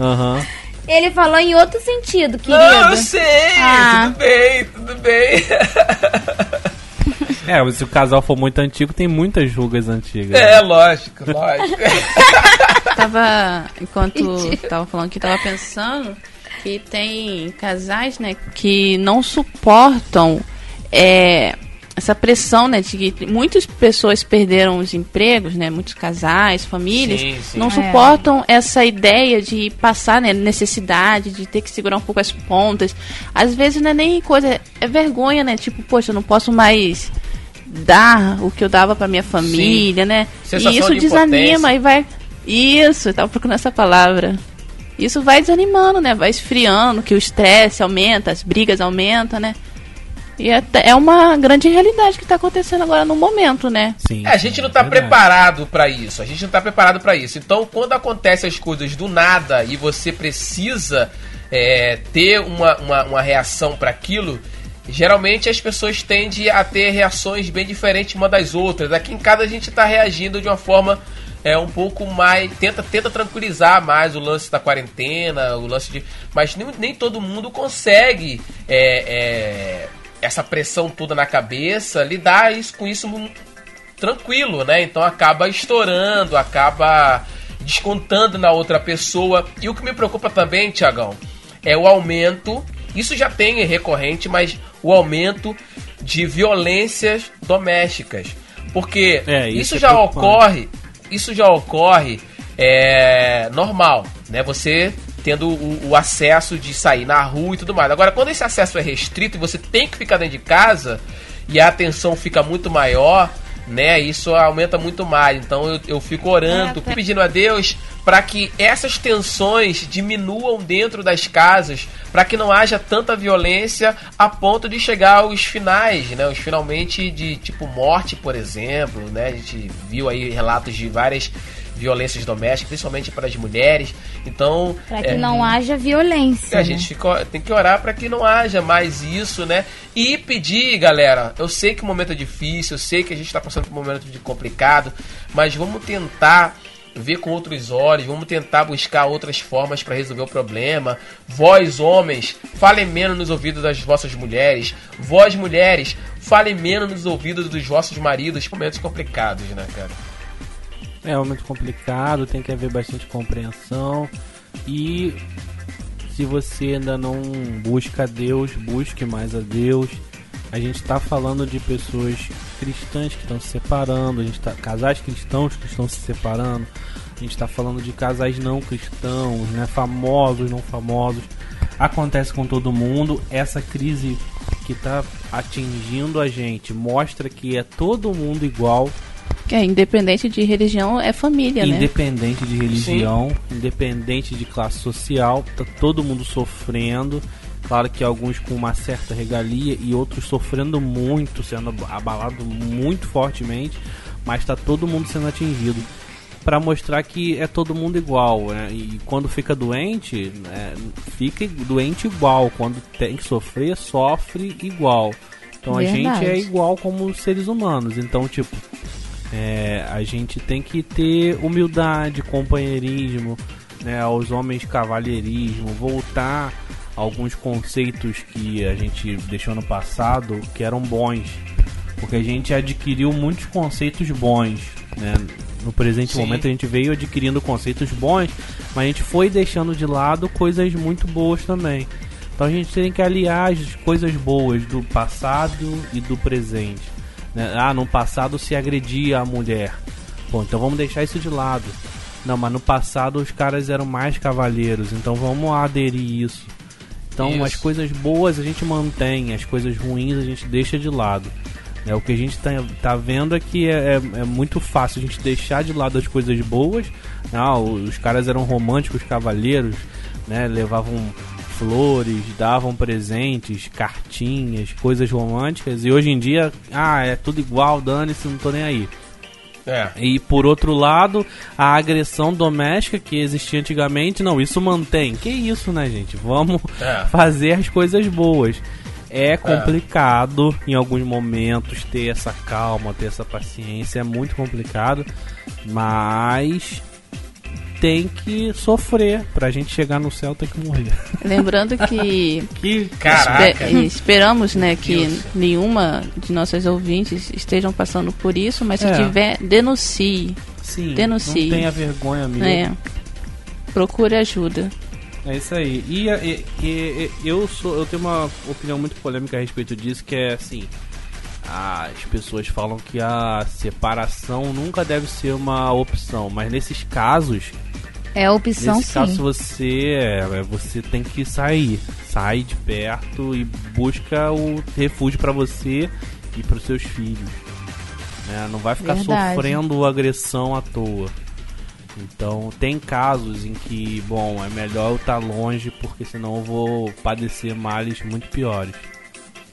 Aham. Ele falou em outro sentido, querido. Não, eu sei, Ah. tudo bem, tudo bem. É, mas se o casal for muito antigo, tem muitas rugas antigas. É, lógico, lógico. tava, enquanto tava falando que tava pensando que tem casais, né, que não suportam é, essa pressão, né, de que muitas pessoas perderam os empregos, né, muitos casais, famílias, Sim, sim. não É. suportam essa ideia de passar, né, necessidade, de ter que segurar um pouco as pontas. Às vezes não é nem coisa, é vergonha, né, tipo, poxa, eu não posso mais dar o que eu dava pra minha família, né? Sensação e isso de desanima impotência. e vai. Isso, eu tava procurando essa palavra. Isso vai desanimando, né? Vai esfriando, que o estresse aumenta, as brigas aumentam, né? E é, é uma grande realidade que tá acontecendo agora no momento, né? Sim. É, a gente não tá verdade. preparado pra isso. A gente não tá preparado pra isso. Então, quando acontecem as coisas do nada e você precisa é, ter uma, uma, uma reação pra aquilo, geralmente as pessoas tendem a ter reações bem diferentes uma das outras. Aqui em casa a gente tá reagindo de uma forma é um pouco mais tenta tenta tranquilizar mais o lance da quarentena, o lance de, mas nem, nem todo mundo consegue é, é, essa pressão toda na cabeça lidar isso com isso tranquilo, né? Então acaba estourando, acaba descontando na outra pessoa. E o que me preocupa também, Tiagão, é o aumento. Isso já tem é recorrente, mas o aumento de violências domésticas. Porque É, isso, isso é já ocorre, isso já ocorre é, normal, né? Você tendo o, o acesso de sair na rua e tudo mais. Agora, quando esse acesso é restrito e você tem que ficar dentro de casa e a atenção fica muito maior, né? Isso aumenta muito mais. Então eu, eu fico orando, É, tá. pedindo a Deus para que essas tensões diminuam dentro das casas, para que não haja tanta violência a ponto de chegar aos finais, né? Os finalmente de tipo morte, por exemplo, né? A gente viu aí relatos de várias violências domésticas, principalmente para as mulheres. Então, Pra que é, não haja violência. a né? gente fica- tem que orar para que não haja mais isso, né? E pedir, galera. Eu sei que o momento é difícil, eu sei que a gente está passando por um momento de complicado, mas vamos tentar ver com outros olhos, vamos tentar buscar outras formas para resolver o problema. Vós, homens, falem menos nos ouvidos das vossas mulheres. Vós, mulheres, falem menos nos ouvidos dos vossos maridos. Momentos complicados, né, cara? É momento complicado, tem que haver bastante compreensão. E se você ainda não busca a Deus, busque mais a Deus. A gente está falando de pessoas cristãs que estão se separando, a gente tá, casais cristãos que estão se separando, a gente está falando de casais não cristãos, né, famosos, não famosos. Acontece com todo mundo. Essa crise que está atingindo a gente mostra que é todo mundo igual, Que é independente de religião, é família, né? Independente de religião, independente de classe social, tá todo mundo sofrendo. Claro que alguns com uma certa regalia e outros sofrendo muito, sendo abalado muito fortemente, mas tá todo mundo sendo atingido. Para mostrar que é todo mundo igual, né? E quando fica doente, né, fica doente igual. Quando tem que sofrer, sofre igual. Então a gente é Verdade. igual como seres humanos. Então, tipo, é, a gente tem que ter humildade, companheirismo, né, aos homens cavalheirismo, voltar a alguns conceitos que a gente deixou no passado que eram bons, porque a gente adquiriu muitos conceitos bons, né? No presente Sim. momento a gente veio adquirindo conceitos bons, mas a gente foi deixando de lado coisas muito boas também. Então a gente tem que aliar as coisas boas do passado e do presente. Né? Ah, no passado se agredia a mulher. Pô, então vamos deixar isso de lado. Não, mas no passado os caras eram mais cavalheiros, então vamos aderir isso. Então Isso. as coisas boas a gente mantém, as coisas ruins a gente deixa de lado. É, o que a gente tá, tá vendo é que é, é, é muito fácil a gente deixar de lado as coisas boas. Ah, os caras eram românticos, cavalheiros, né? Levavam flores, davam presentes, cartinhas, coisas românticas. E hoje em dia, ah, é tudo igual, dane-se, não tô nem aí. É. E por outro lado, a agressão doméstica que existia antigamente, não, isso mantém. Que isso, né, gente? Vamos É. fazer as coisas boas. É complicado em alguns momentos ter essa calma, ter essa paciência, é muito complicado, mas tem que sofrer pra gente chegar no céu tem que morrer. Lembrando que Que Caraca. espe- esperamos, né, que Deus. nenhuma de nossas ouvintes estejam passando por isso, mas se É. tiver, denuncie. sim, denuncie. não tenha vergonha, amigo. É. Procure ajuda. É isso aí. E, e- e- e- eu sou, eu tenho uma opinião muito polêmica a respeito disso, que é assim, as pessoas falam que a separação nunca deve ser uma opção, mas nesses casos, É a opção nesse caso sim. você é, você tem que sair, sai de perto e busca o refúgio pra você e para os seus filhos. né? Não vai ficar Verdade. sofrendo agressão à toa. Então tem casos em que, bom, é melhor eu estar longe porque senão eu vou padecer males muito piores.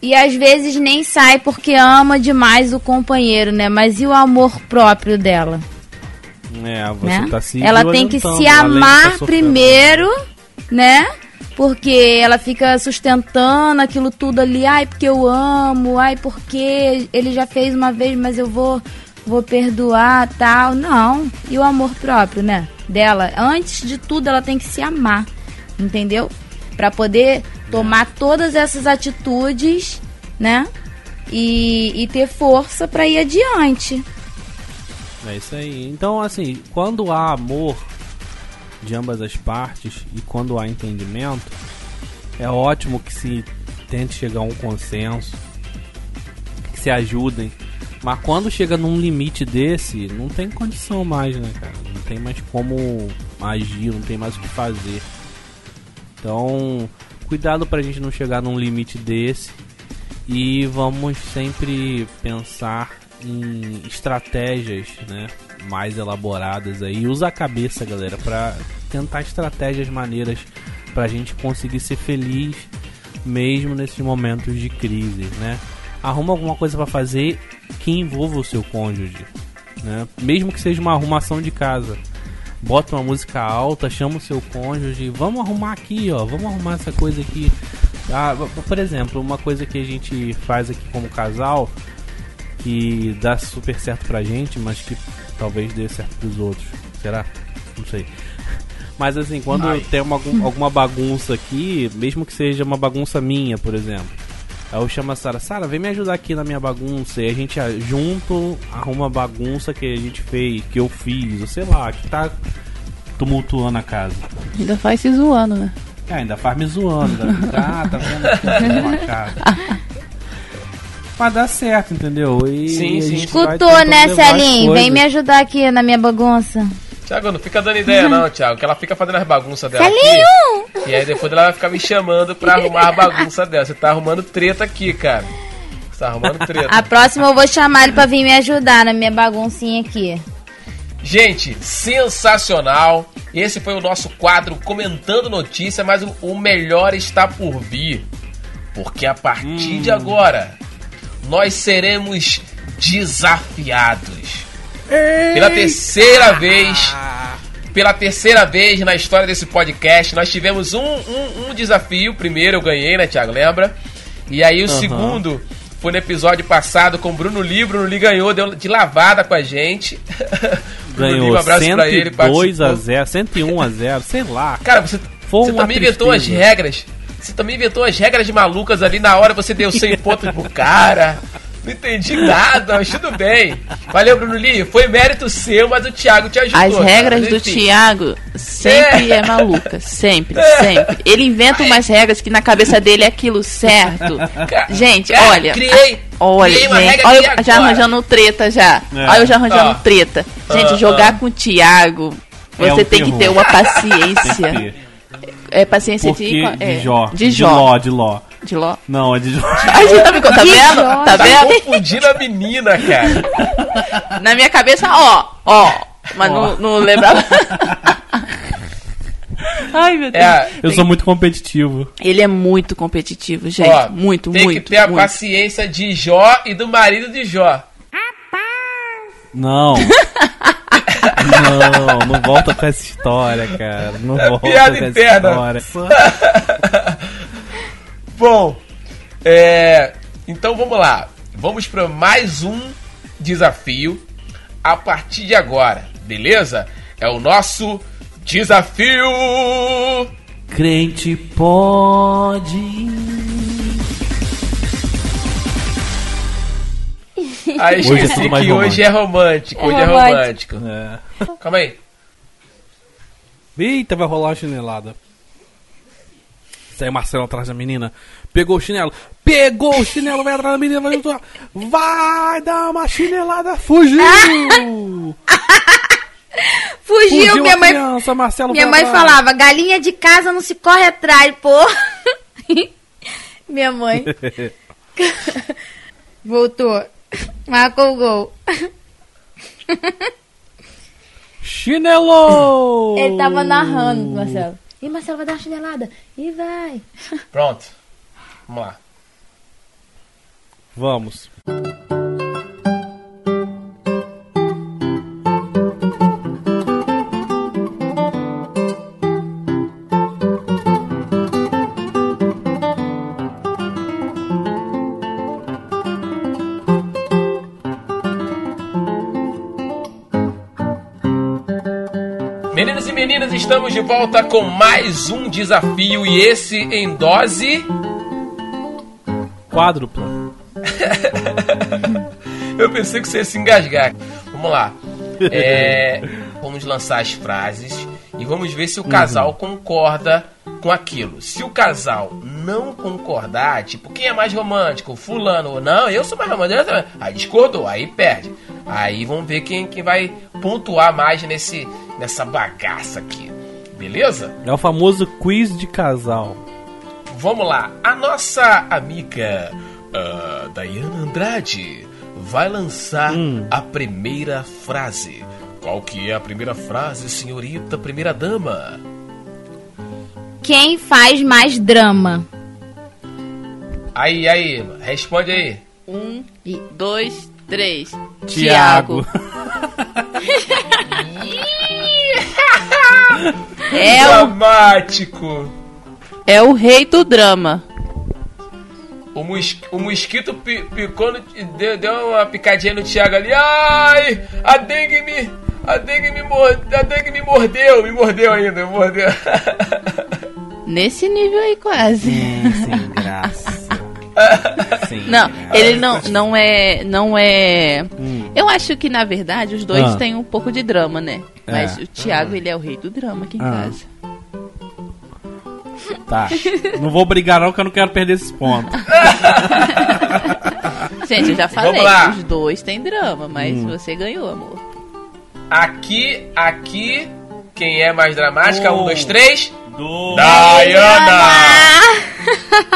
E às vezes nem sai porque ama demais o companheiro, né? Mas e o amor próprio dela? É, você né? tá se ela tem que se tá amar sofrendo. primeiro, né? Porque ela fica sustentando aquilo tudo ali, ai, porque eu amo, ai, porque ele já fez uma vez, mas eu vou vou perdoar, tal. Não. E o amor próprio, né? Dela, antes de tudo ela tem que se amar, entendeu? Pra poder tomar todas essas atitudes, né? E, e ter força pra ir adiante. É isso aí. Então, assim, quando há amor de ambas as partes e quando há entendimento, é ótimo que se tente chegar a um consenso, que se ajudem. Mas quando chega num limite desse, não tem condição mais, né, cara? Não tem mais como agir, não tem mais o que fazer. Então, cuidado pra gente não chegar num limite desse. E vamos sempre pensar em estratégias, né, mais elaboradas aí. Usa a cabeça, galera, pra tentar estratégias maneiras pra gente conseguir ser feliz mesmo nesses momentos de crise, né? Arruma alguma coisa pra fazer que envolva o seu cônjuge, né? Mesmo que seja uma arrumação de casa. Bota uma música alta, chama o seu cônjuge, vamos arrumar aqui, ó, vamos arrumar essa coisa aqui. Ah, por exemplo, uma coisa que a gente faz aqui como casal que dá super certo pra gente, mas que talvez dê certo pros outros. Será? Não sei. Mas assim, quando Ai. tem uma, algum- alguma bagunça aqui, mesmo que seja uma bagunça minha, por exemplo. Aí eu chamo a Sara, Sara, vem me ajudar aqui na minha bagunça. E a gente ah, junto arruma a bagunça que a gente fez, que eu fiz, ou sei lá, que tá tumultuando a casa. Ainda faz se zoando, né? É, ainda faz me zoando. Ainda ah, tá vendo aqui casa. Mas dá certo, entendeu? E Sim, a sim. Escutou, né, Celinho? Vem me ajudar aqui na minha bagunça. Tiago, não fica dando ideia não, Tiago, que ela fica fazendo as bagunças dela Celinho! aqui. E aí depois ela vai ficar me chamando pra arrumar a bagunça dela. Você tá arrumando treta aqui, cara. Você tá arrumando treta. A próxima eu vou chamar ele pra vir me ajudar na minha baguncinha aqui. Gente, sensacional. Esse foi o nosso quadro comentando notícia, mas o, o melhor está por vir. Porque a partir de agora, nós seremos desafiados. Pela terceira vez, pela terceira vez na história desse podcast, nós tivemos um, um, um desafio. Primeiro eu ganhei, né, Thiago? Lembra? E aí o segundo foi no episódio passado com o Bruno Lee. Bruno Lee ganhou, deu de lavada com a gente. Bruno Lee, Ganhou um abraço pra ele. 102 a participou. 0, 101 a 0, sei lá. Cara, você, você também inventou as regras. Você também inventou as regras malucas ali na hora, você deu 100 pontos pro cara. Não entendi nada, mas tudo bem. Valeu, Bruno Lee. Foi mérito seu, mas o Thiago te ajudou. As regras do. Thiago sempre é, maluca. Sempre, sempre. Ele inventa umas regras que na cabeça dele é aquilo certo. Gente, Cara, olha. Criei, Olha, criei uma gente, regra olha eu já arranjando treta já. É. Olha eu já arranjando Ah. treta. Gente, Ah, jogar ah. com o Thiago, É você um tem que terror. ter uma Tem que paciência. É paciência Porque de, é, de Jó. de De Jó. Ló, de Ló. De Ló. Não, é de A gente tá, me- tá De vendo? Jó. Tá Tá vendo? confundindo a menina, cara. Na minha cabeça, ó, ó. Mas Ó. não, não lembrava. Ai, meu Deus. É, Eu sou muito competitivo. Ele é muito competitivo, gente. ó, muito, tem muito. que ter a muito. paciência de Jó e do marido de Jó. Não. Não, não volta com essa história, cara. Não É volta piada com interna. essa história. Bom, é, então vamos lá. Vamos para mais um desafio a partir de agora, beleza? É o nosso desafio. Crente pode. Aí Hoje é tudo mais que hoje é romântico. É hoje é romântico. romântico. É. Calma aí. Eita, vai rolar uma chinelada. Saiu Marcelo atrás da menina. Pegou o chinelo. Pegou o chinelo, vai atrás da menina. Vai, vai dar uma chinelada. Fugiu! Fugiu, minha a mãe. criança, Marcelo Minha mãe falava, galinha de casa não se corre atrás, pô. minha mãe voltou. Marcou o gol. Chinelo! Ele tava narrando, Marcelo. E Marcelo vai dar uma chinelada. E vai. Pronto. Vamos lá. Vamos. Estamos de volta com mais um desafio e esse em dose. Quádrupla. Eu pensei que você ia se engasgar. Vamos lá. É, vamos lançar as frases e vamos ver se o casal concorda com aquilo. Se o casal não concordar, tipo, quem é mais romântico? Fulano ou não? Eu sou mais romântico. Aí discordou, aí perde. Aí vamos ver quem, quem vai pontuar mais nesse, nessa bagaça aqui. Beleza? É o famoso quiz de casal. Vamos lá. A nossa amiga ah, Dayana Andrade vai lançar Hum. a primeira frase. Qual que é a primeira frase, senhorita primeira dama? Quem faz mais drama? Aí, aí, responde aí. Um, dois, três. Tiago. É o, Dramático. é o rei do drama. O, mos- o mosquito pi- picou, no, deu, deu uma picadinha no Thiago ali. Ai, a dengue me, a dengue me, mor- a dengue me mordeu, me mordeu ainda, me mordeu. Nesse nível aí, quase. sem graça. Sem Não, graça. ele não, não é. Não é. Hum. Eu acho que, na verdade, os dois Ah. têm um pouco de drama, né? Mas É. o Thiago, ele é o rei do drama aqui em Ah. casa. Tá. Não vou brigar não, que eu não quero perder esses pontos. Gente, eu já falei, os dois têm drama, mas Hum. você ganhou, amor. Aqui, aqui, quem é mais dramática? Um, Um. dois, três. Do... Dayana! Ó,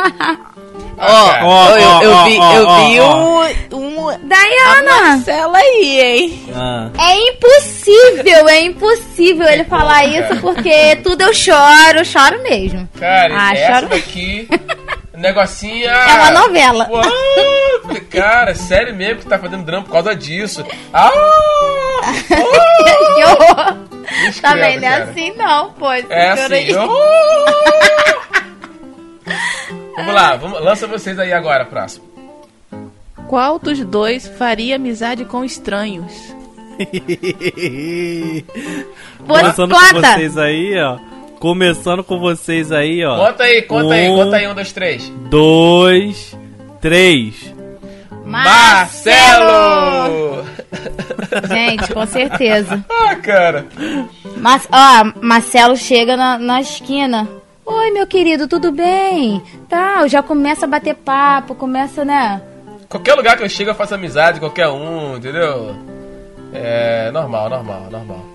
cara. Ó, eu, ó, vi, eu vi um, um a Dayana! Marcela aí, hein? Ah. É impossível, é impossível ele falar cara? isso porque tudo eu choro, eu choro mesmo. Cara, Ah, essa choro. daqui, negocinho. É uma novela. Uau, falei, cara, sério mesmo que tá fazendo drama por causa disso. Ah! horror. Credo, Também não é assim não, pô. É assim. aí. oh! vamos lá, vamos, lança vocês aí agora, próximo. Qual dos dois faria amizade com estranhos? Começando com vocês aí, ó. Começando com vocês aí, ó. Conta aí, conta aí, Um. conta aí, um, dois, três. Dois, três. Marcelo! Gente, com certeza. Ah, cara. Mas, ó, Marcelo chega na, na esquina. Oi, meu querido, tudo bem? Tal, já começa a bater papo, começa, né? Qualquer lugar que eu chego eu faço amizade, qualquer um, entendeu? É normal, normal, normal.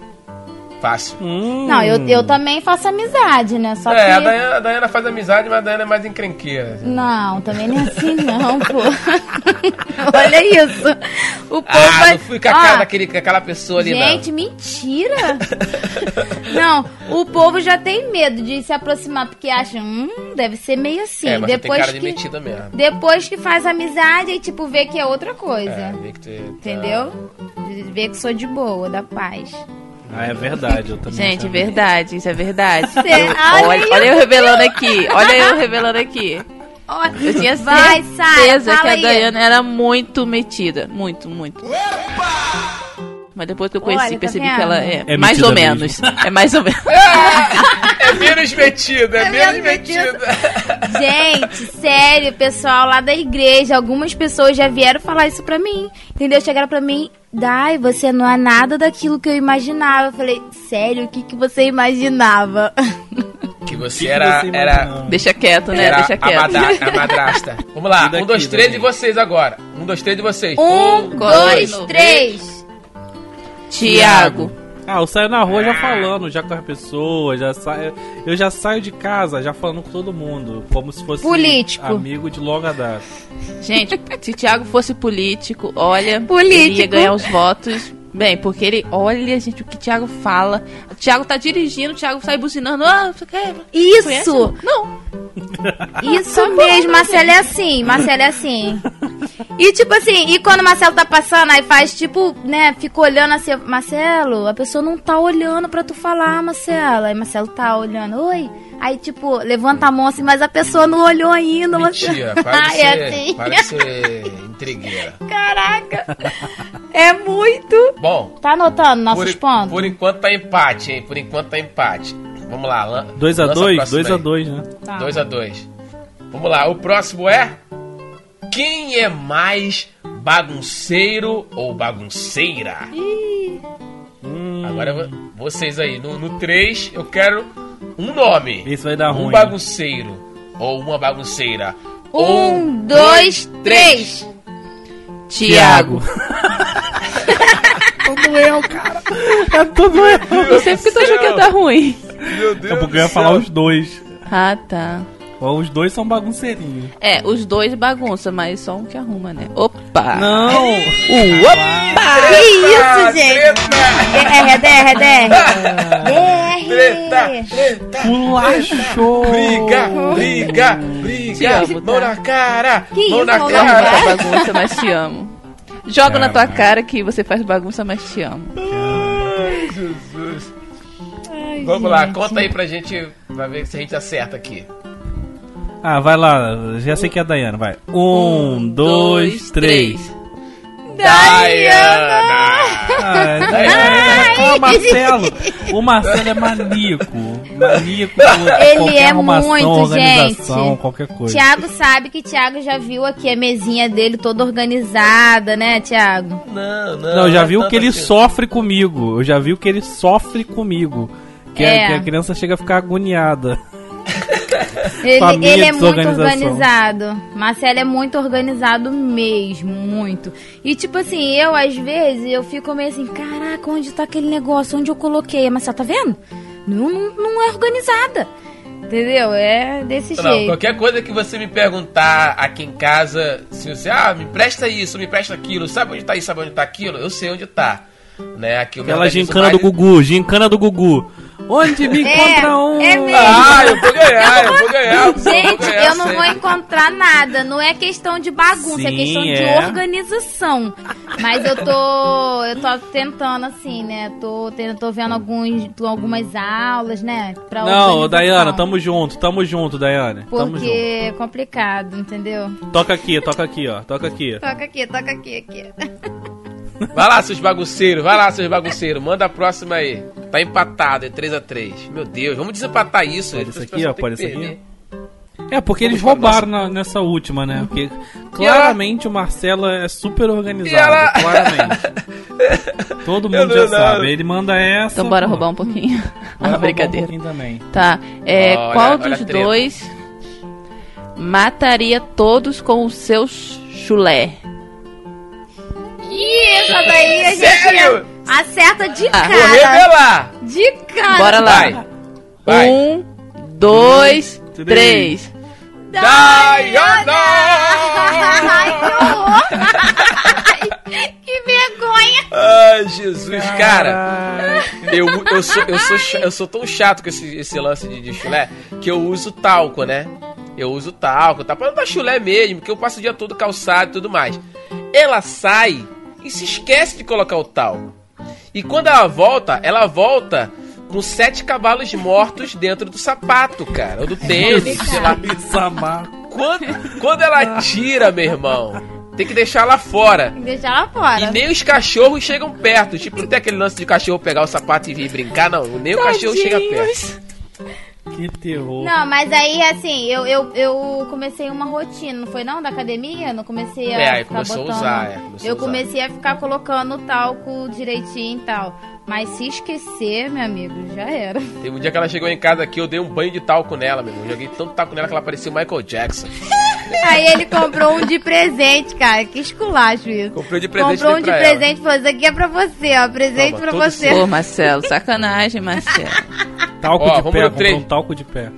Fácil. Hum. Não, eu, eu também faço amizade, né? Só é, que. a Dayana, a Dayana faz amizade, mas a Dayana é mais encrenqueira. Não, também não é assim não, pô. Olha isso. O povo Ah, vai... não fui com a Ó, cara daquele, com aquela pessoa ali, Gente, mentira! não, o povo já tem medo de se aproximar, porque acha, hum, deve ser meio não. assim. É, mas tu tem depois cara de que, metida mesmo. depois que faz amizade, aí tipo, vê que é outra coisa. É, vê que tu, tá- Entendeu? Vê que sou de boa, da paz. Ah, é verdade, eu também. Gente, sabia. verdade, isso é verdade. Eu- olha olha, eu revelando aqui, olha eu revelando aqui. Eu tinha Vai, certeza que fala a aí. Dayana era muito metida. Muito, muito. Mas depois que eu conheci, Olha, tá percebi vendo? que ela é, É mais metida ou mesmo. menos. É mais ou menos. É menos metida, é, É menos menos metida. Gente, sério, pessoal lá da igreja, algumas pessoas já vieram falar isso pra mim. Entendeu? Chegaram pra mim, Dai, você não é nada daquilo que eu imaginava. Eu falei, sério, o que, que você imaginava? Que você Que que era, você era? Deixa quieto, né? era Deixa a, quieto. madra- a madrasta. Vamos lá, E um, daqui, dois, três daqui? de vocês agora. Um, dois, três de vocês. Um, dois, dois, três. Tiago. Ah, eu saio na rua já falando, já com as pessoas, já saio, eu já saio de casa já falando com todo mundo, como se fosse Político. amigo de longa data. Gente, se Tiago fosse político, olha, Político. ele ia ganhar os votos. Bem, porque ele, olha, gente, o que o Thiago fala. O Thiago tá dirigindo, o Thiago sai buzinando. Ah, você quer? Conhece? Isso! Não. Isso mesmo, Marcelo é assim, Marcelo é assim. E tipo assim, e quando o Marcelo tá passando, aí faz tipo, né, fica olhando assim, Marcelo, a pessoa não tá olhando pra tu falar, Marcelo. Aí Marcelo tá olhando, oi. Aí tipo, levanta a mão assim, mas a pessoa não olhou ainda, Mentira, Marcelo. para de ser, é assim. para de ser intrigueira. Caraca. É muito. Bom, Tá anotando nossos por, pontos? por enquanto tá empate, hein? Por enquanto tá empate. Vamos lá. lan- 2 a lança 2 próxima 2 a aí. 2 né? Tá. 2 a 2 Vamos lá, o próximo é. Quem é mais bagunceiro ou bagunceira? Hum, Agora vo- vocês aí, no 3 eu quero um nome. Esse vai dar um ruim. bagunceiro ou uma bagunceira. Um, dois, três. Tiago. Tudo eu, cara. É tudo eu. Não sei porque tu achou que ia dar ruim. Meu Deus a pouco do eu ia falar os dois. Ah, tá. Os dois são bagunceirinhos. É, os dois bagunça, mas só um que arruma, né? Opa! Não! Que isso, gente? DR, DR, DR. Treta, treta, Pulachou! briga, briga, briga, amo, mão tá? na cara, Que mão isso, na cara. essa bagunça, mas te amo. Jogo É, na tua cara que você faz bagunça, mas te amo. Ai, Jesus. Vamos lá, conta aí pra gente, pra ver se a gente acerta aqui. Ah, vai lá, já sei que é a Dayana, vai. Um, dois, três. Dayana! Ah, Dayana, ah, o Marcelo. O Marcelo é maníaco. Maníaco Ele é muito, organização, gente. qualquer coisa. Tiago sabe que Tiago já viu aqui a mesinha dele toda organizada, né, Tiago? Não, não. Não, eu já é vi o que ele assim. sofre comigo. Eu já vi o que ele sofre comigo. Que, a- É. que a criança chega a ficar agoniada. Ele, ele é muito organizado. Marcelo é muito organizado mesmo, muito. E tipo assim, eu às vezes eu fico meio assim, caraca, onde tá aquele negócio? Onde eu coloquei? A Marcelo, tá vendo? Não, não, não é organizada. Entendeu? É desse Não, jeito. qualquer coisa que você me perguntar aqui em casa, se você, ah, me presta isso, me presta aquilo, sabe onde tá isso, sabe onde tá aquilo? Eu sei onde tá. Né? Aqui Aquela gincana do Gugu, gincana do Gugu. Onde me encontra um? é mesmo. Ah, eu vou ganhar, eu vou ganhar. eu vou Gente, ganhar, eu não vou encontrar nada. Não é questão de bagunça, é Sim, questão de é. organização. Mas eu tô. Eu tô tentando, assim, né? Tô, tô vendo alguns, algumas aulas, né? Pra Não. Dayana, tamo junto, tamo junto, Dayana. Porque é complicado, entendeu? Toca aqui, toca aqui, ó. Toca aqui. Toca aqui, toca aqui, aqui. Vai lá, seus bagunceiros, vai lá, seus bagunceiros. Manda a próxima aí. Tá empatado, é 3x3. Meu Deus, vamos desempatar isso. Pode as isso aqui, ó, pode que isso aqui? É, porque eles Vamos pra roubaram na- nessa última, né? Porque claramente o Marcelo é super organizado. Ela- Claramente. Todo mundo já não. sabe. Ele manda essa. Então bora pô. roubar um pouquinho. Bora Ah, roubar brincadeira. Um pouquinho também. Tá. É, Olha, qual olha dos dois mataria todos com o seu chulé? Ih, essa daí a gente. Sério? Acerta de Ah. Vou cara. revelar. De cara. Bora lá. Vai. Vai. Um, dois, três. três. Dayana! Ai, que. Ai, que vergonha. Ai, Jesus, cara. Eu, eu, sou, eu, sou, eu sou tão chato com esse, esse lance de, de chulé que eu uso talco, né? Eu uso talco, tá? Pra não dar chulé mesmo, porque eu passo o dia todo calçado e tudo mais. Ela sai e se esquece de colocar o talco. E quando ela volta, ela volta com sete cavalos mortos dentro do sapato, cara. Ou do tênis, sei lá. Samar. Quando, quando ela tira, meu irmão, tem que deixar lá fora. Tem que deixar ela fora. E nem os cachorros chegam perto. Tipo, não tem aquele lance de cachorro pegar o sapato e vir brincar, não. Nem o cachorro chega perto. Que terror. Não, mas aí, assim, eu, eu, eu comecei uma rotina, não foi não? Da academia? Não comecei a É, aí ficar começou a botando... usar, é, começou eu a usar. comecei a ficar colocando talco direitinho e tal. Mas se esquecer, meu amigo, já era. Teve um dia que ela chegou em casa aqui, eu dei um banho de talco nela, meu irmão. Joguei tanto talco nela que ela parecia o Michael Jackson. Aí ele comprou um de presente, cara. Que esculacho isso. Comprei de presente Comprou um de presente e falou: Isso aqui é pra você, ó. Presente Toma, pra você. Pô, Marcelo, sacanagem, Marcelo. Talco Ó, de vamos pé, três. um talco de pé.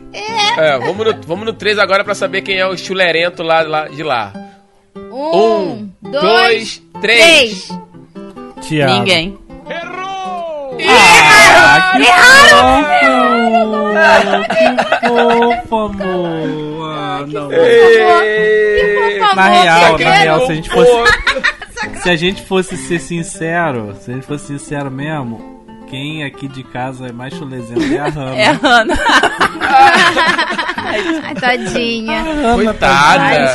É, vamos no, vamos no 3 agora pra saber quem é o chulerento lá, lá de lá. Um, dois, dois, três. três. Tiago. Ninguém. Ah, que fofo! Que fofo, amor! Ah, não. Na real, na real, se a gente fosse. Se a gente fosse ser sincero, se a gente fosse sincero mesmo, quem aqui de casa é mais chulezento é a Hannah. É a Hannah. Ai, tadinha. Coitada. Ai, É,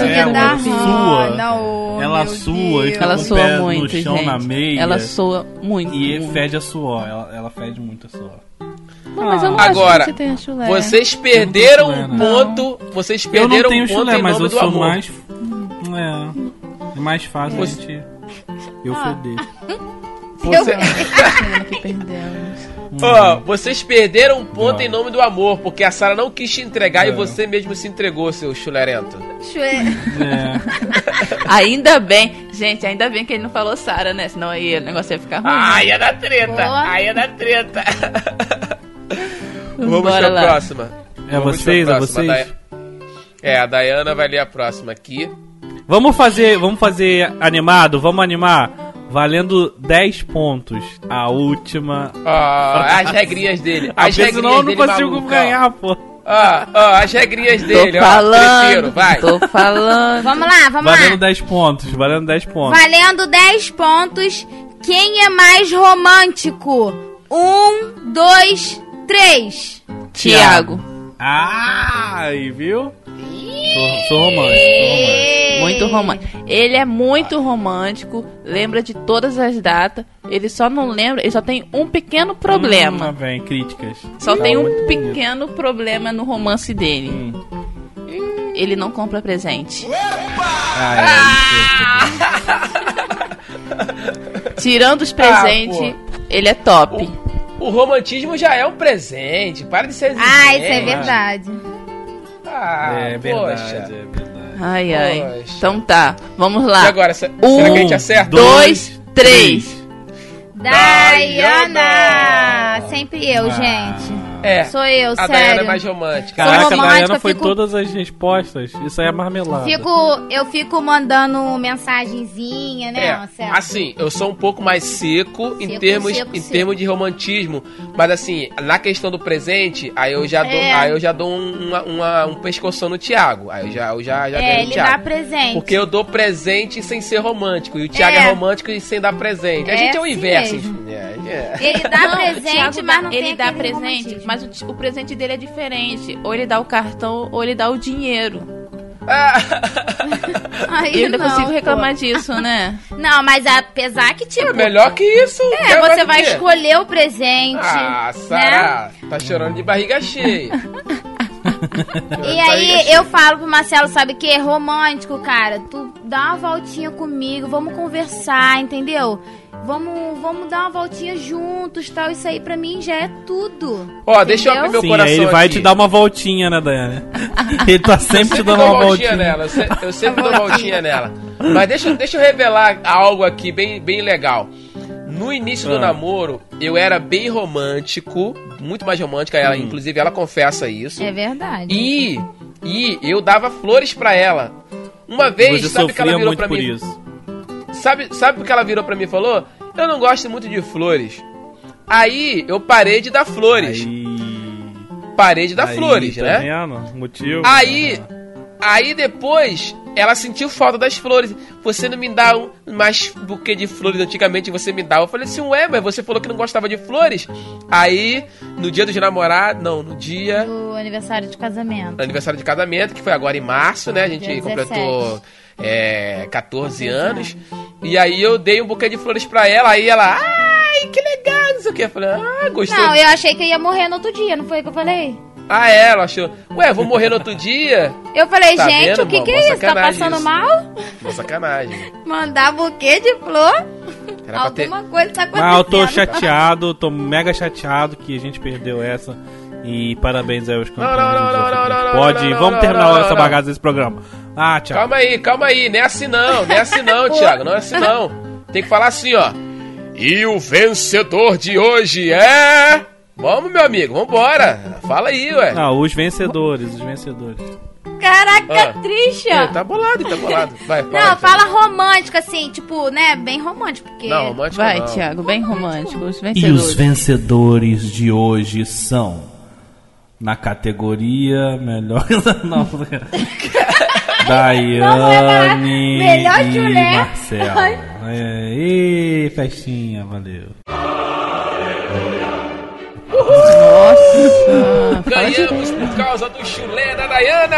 sua. Oh, Ela sua, Deus. fica Ela com o soa pé muito, no chão, gente. na meia. Ela soa muito. E muito. fede a suor, ela, ela fede muito a suor. Não, mas eu não Agora, acho que você tenha chulé. Vocês perderam chulé, um não. ponto. Vocês Eu não perderam tenho um ponto chulé, em mas nome eu do sou amor. mais. É. É mais fácil a Você- gente. Eu Ah. feder. Você- Pena que perdemos. Ó, vocês perderam um ponto Não. em nome do amor, porque a Sara não quis te entregar e É. você mesmo se entregou, seu chulerento. É. Ainda bem, gente, ainda bem que ele não falou Sara, né? Senão aí o negócio ia ficar ruim. Ai, é da treta! Boa. Ai, é da treta! Vamos Bora pra lá. próxima. É Vamos vocês, é vocês? É, a Dayana vai ler a próxima aqui. Vamos fazer, vamos fazer animado, vamos animar. Valendo 10 pontos. A última. Ó, as regrinhas dele. As Porque regrinhas senão eu não dele, consigo maluco, ó. ganhar, pô. Ó, ó, as regrinhas Tô dele, ó. falando, treteiro, vai. tô falando. Vamos lá, vamos Valendo lá. 10 pontos, valendo 10 pontos. Valendo 10 pontos. Quem é mais romântico? Um, dois, três. Tiago. Ai, viu? Sou, sou romântico, sou romântico. Muito romântico. Ele é muito romântico, lembra de todas as datas. Ele só não lembra, ele só tem um pequeno Hum, problema. vem, críticas. Só Tá tem um bonito. pequeno problema no romance dele. Hum. Ele não compra presente. Ah, é, isso Tirando os presentes, ele é top. O romantismo já é um presente. Para de ser Ah, isso é verdade. Ah, é, é verdade, poxa. é verdade. Ai, ai. Poxa. Então tá, vamos E lá. agora, se- Um, será que a gente acerta? dois, três. Dayana! Sempre eu, Ah. gente. É. Sou eu, a Dayana é sério. mais romântica. Caraca, a romântica, Dayana foi fico- todas as respostas. Isso aí é marmelada. Fico, eu fico mandando mensagenzinha, né, É, Marcelo? assim, eu sou um pouco mais seco, em termos seco, em seco. termos de romantismo, mas assim, na questão do presente, aí eu já dou, É. aí eu já dou um, uma, uma- um pescoção no Thiago. Aí eu já eu já, já É, ele Thiago. dá presente. Porque eu dou presente sem ser romântico. E o Thiago é, É. romântico e sem dar presente. A É gente é o assim inverso. enfim, é, é. Ele dá Não, presente, mas não ele tem dá presente, mas o, o presente dele é diferente. Ou ele dá o cartão, ou ele dá o dinheiro. Aí E eu ainda não, consigo pô. reclamar disso, né? Não, mas apesar que, tipo... É melhor que isso. É, você vai escolher o presente, Ah, né? Sara, tá chorando de barriga cheia. E aí eu falo pro Marcelo, sabe o que? Romântico, cara. Tu dá uma voltinha comigo, vamos conversar, entendeu? Vamos, vamos dar uma voltinha juntos, tal. Isso aí pra mim já é tudo. Ó, deixa eu Entendeu? abrir meu Sim, coração aí ele vai aqui. te dar uma voltinha, né, Dayana? Ele tá sempre te dando uma voltinha voltinha. nela. Eu, se- eu sempre dou voltinha nela. Mas deixa, deixa eu revelar algo aqui bem, bem legal. No início do Ah. namoro, eu era bem romântico, muito mais romântica, ela, Hum. inclusive ela confessa isso. É verdade. E, e eu dava flores pra ela. Uma vez, Você sabe o que ela virou por mim? isso. Sabe, sabe o que ela virou pra mim e falou? Eu não gosto muito de flores. Aí eu parei de dar flores. Aí, Parei de dar aí, flores, tá né? Vendo? Motivo. Aí, aí depois, ela sentiu falta das flores. Você não me dá um mais buquê de flores antigamente você me dá. Eu falei assim, ué, mas você falou que não gostava de flores. Aí, no dia dos namorados, não, no dia Do aniversário de casamento. aniversário de casamento, que foi agora em março, né? A gente Dia completou é, 14 anos. E aí eu dei um buquê de flores pra ela, aí ela, ai, que legal, não sei o que. Eu falei, ah, gostou. Não, eu achei que eu ia morrer no outro dia, não foi o que eu falei? Ah, é, ela achou, ué, vou morrer no outro dia? Eu falei, Tá gente, vendo, o que que é isso? Tá passando isso. mal? Uma sacanagem. Mandar buquê de flor? Era pra ter... Alguma coisa tá acontecendo. Ah, eu tô chateado, tô mega chateado que a gente perdeu essa. E parabéns aí aos campeões. não, não, não, não, não, Pode, não, vamos terminar essa bagaça desse programa. Ah, tchau. Calma aí, calma aí, não é assim não, não é assim não, Thiago, não é assim não. Tem que falar assim, ó. E o vencedor de hoje é... Vamos, meu amigo, vambora. Fala aí, ué. Ah, os vencedores, os vencedores. Caraca, Ah. triste, É, ó. tá bolado, tá bolado. Vai, fala. Não, Thiago. fala romântico, assim, tipo, né, bem romântico, porque... Não, romântico Vai, não. Thiago, bem romântico. Os E vencedores. os vencedores de hoje são na categoria melhor não, Daiane Melhor e chulé. Marcelo. É, e festinha, valeu. Nossa. Ganhamos por causa do chulé da Dayana!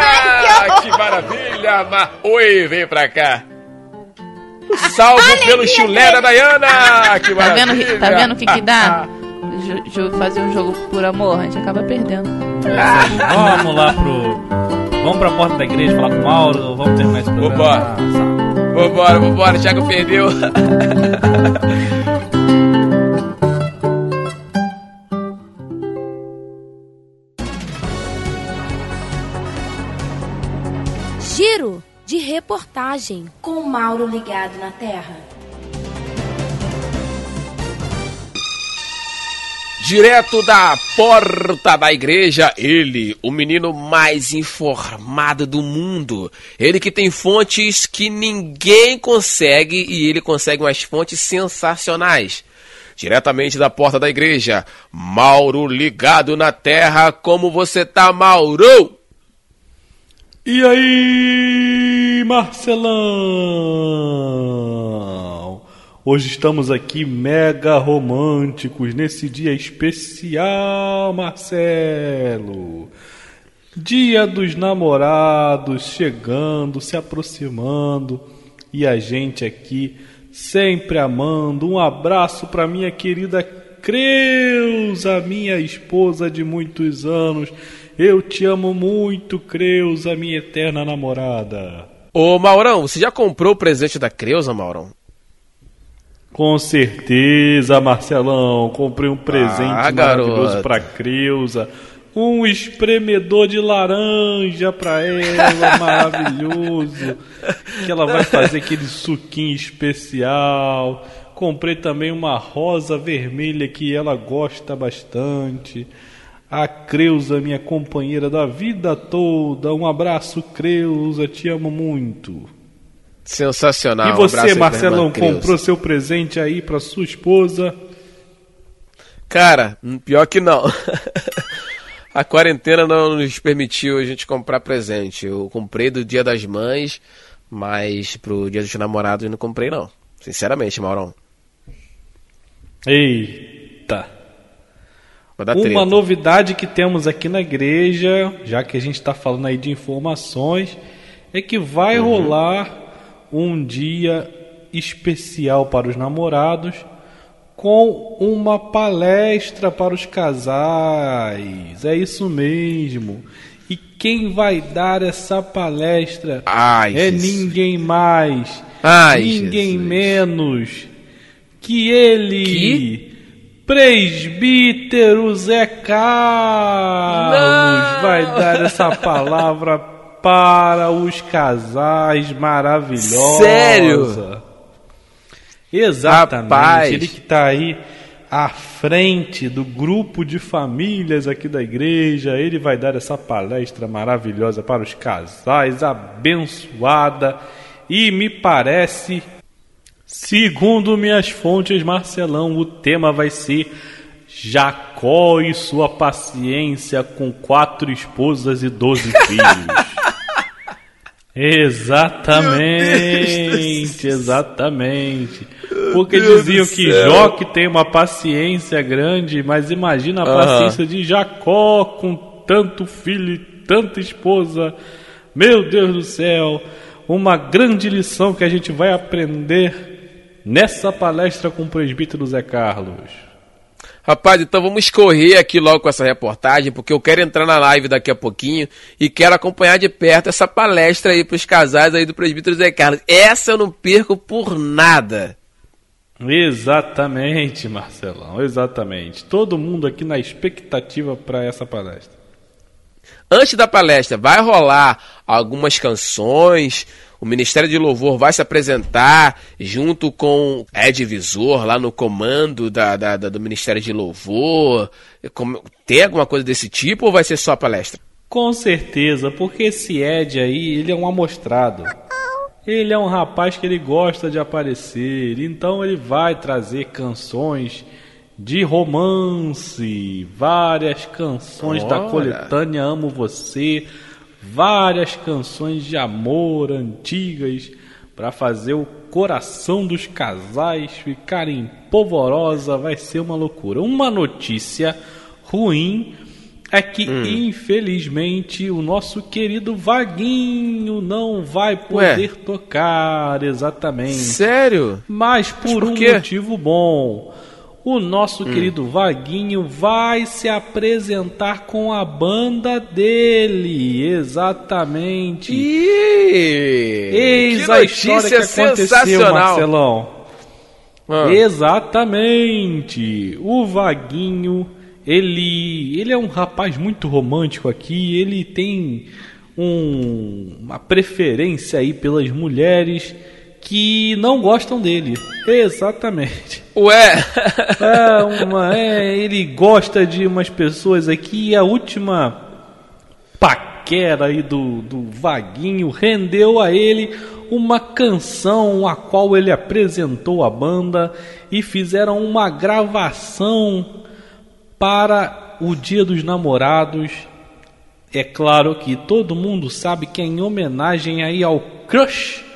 que maravilha! Ma... Oi, vem pra cá! Salvo pelo chulé da Dayana! Que Tá vendo, maravilha! tá vendo o que que dá? Jo- jo- fazer um jogo por amor, a gente acaba perdendo. Vamos lá pro. Vamos pra porta da igreja falar com o Mauro. Vamos terminar esse programa. Vambora. Ah. Vambora, vambora, o Thiago perdeu. reportagem com Mauro ligado na Terra. Direto da porta da igreja, ele, o menino mais informado do mundo. Ele que tem fontes que ninguém consegue e ele consegue umas fontes sensacionais. Diretamente da porta da igreja, Mauro ligado na terra. Como você tá, Mauro? E aí, Marcelão? Hoje estamos aqui mega românticos nesse dia especial, Marcelo. Dia dos namorados chegando, se aproximando e a gente aqui sempre amando. Um abraço para minha querida Creuza, minha esposa de muitos anos. Eu te amo muito, Creuza, minha eterna namorada. Ô, Maurão, você já comprou o presente da Creuza, Maurão? Com certeza, Marcelão. Comprei um presente Ah, maravilhoso pra Creuza. Um espremedor de laranja pra ela, maravilhoso. Que ela vai fazer aquele suquinho especial. Comprei também uma rosa vermelha que ela gosta bastante. A Creuza, minha companheira da vida toda. Um abraço, Creuza. Te amo muito. Sensacional. e um você, pra Marcelão, comprou seu presente aí pra sua esposa? Cara, hum, pior que não. A quarentena não nos permitiu a gente comprar presente. Eu comprei do Dia das Mães, mas pro Dia dos Namorados não comprei não. Sinceramente, Maurão. Eita! Uma novidade que temos aqui na igreja, já que a gente está falando aí de informações, é que vai Uhum. rolar um dia especial para os namorados com uma palestra para os casais. É isso mesmo. E quem vai dar essa palestra Ai, é Jesus. ninguém mais, Ai, ninguém Jesus. menos que ele, Que? Presbítero Zé Carlos, Não! vai dar essa palavra para os casais maravilhosos. Sério? Exatamente. Rapaz. Ele que tá aí à frente do grupo de famílias aqui da igreja. Ele vai dar essa palestra maravilhosa para os casais, abençoada. E me parece, segundo minhas fontes, Marcelão, o tema vai ser Jacó e sua paciência com quatro esposas e doze filhos. Exatamente, exatamente. Porque Deus diziam que. Jó que tem uma paciência grande, mas imagina a paciência de Jacó com tanto filho e tanta esposa. Meu Deus do céu, uma grande lição que a gente vai aprender nessa palestra com o presbítero Zé Carlos. Rapaz, então vamos correr aqui logo com essa reportagem, porque eu quero entrar na live daqui a pouquinho e quero acompanhar de perto essa palestra aí pros casais aí do presbítero Zé Carlos. Essa eu não perco por nada. Exatamente, Marcelão, exatamente. Todo mundo aqui na expectativa para essa palestra. Antes da palestra, vai rolar algumas canções. O Ministério de Louvor vai se apresentar junto com Ed Visor lá no comando da, da- da- do Ministério de Louvor. Como- Tem alguma coisa desse tipo ou vai ser só a palestra? Com certeza, porque esse Ed aí, ele é um amostrado. Ele é um rapaz que ele gosta de aparecer, então ele vai trazer canções de romance, várias canções da coletânea Amo Você, várias canções de amor antigas para fazer o coração dos casais ficarem polvorosa, vai ser uma loucura. Uma notícia ruim é que infelizmente o nosso querido Vaguinho não vai poder tocar exatamente. Sério? Mas por, por um quê? motivo bom. O nosso querido Vaguinho vai se apresentar com a banda dele, exatamente. Eis que a história que aconteceu, sensacional. Marcelão. Ah. Exatamente. O Vaguinho, ele, ele é um rapaz muito romântico aqui, ele tem um- uma preferência aí pelas mulheres que não gostam dele. Exatamente. Ué, É, uma, é, ele gosta de umas pessoas aqui e a última paquera aí do, do Vaguinho rendeu a ele uma canção a qual ele apresentou a banda e fizeram uma gravação para o Dia dos Namorados. É claro que todo mundo sabe que é em homenagem aí ao crush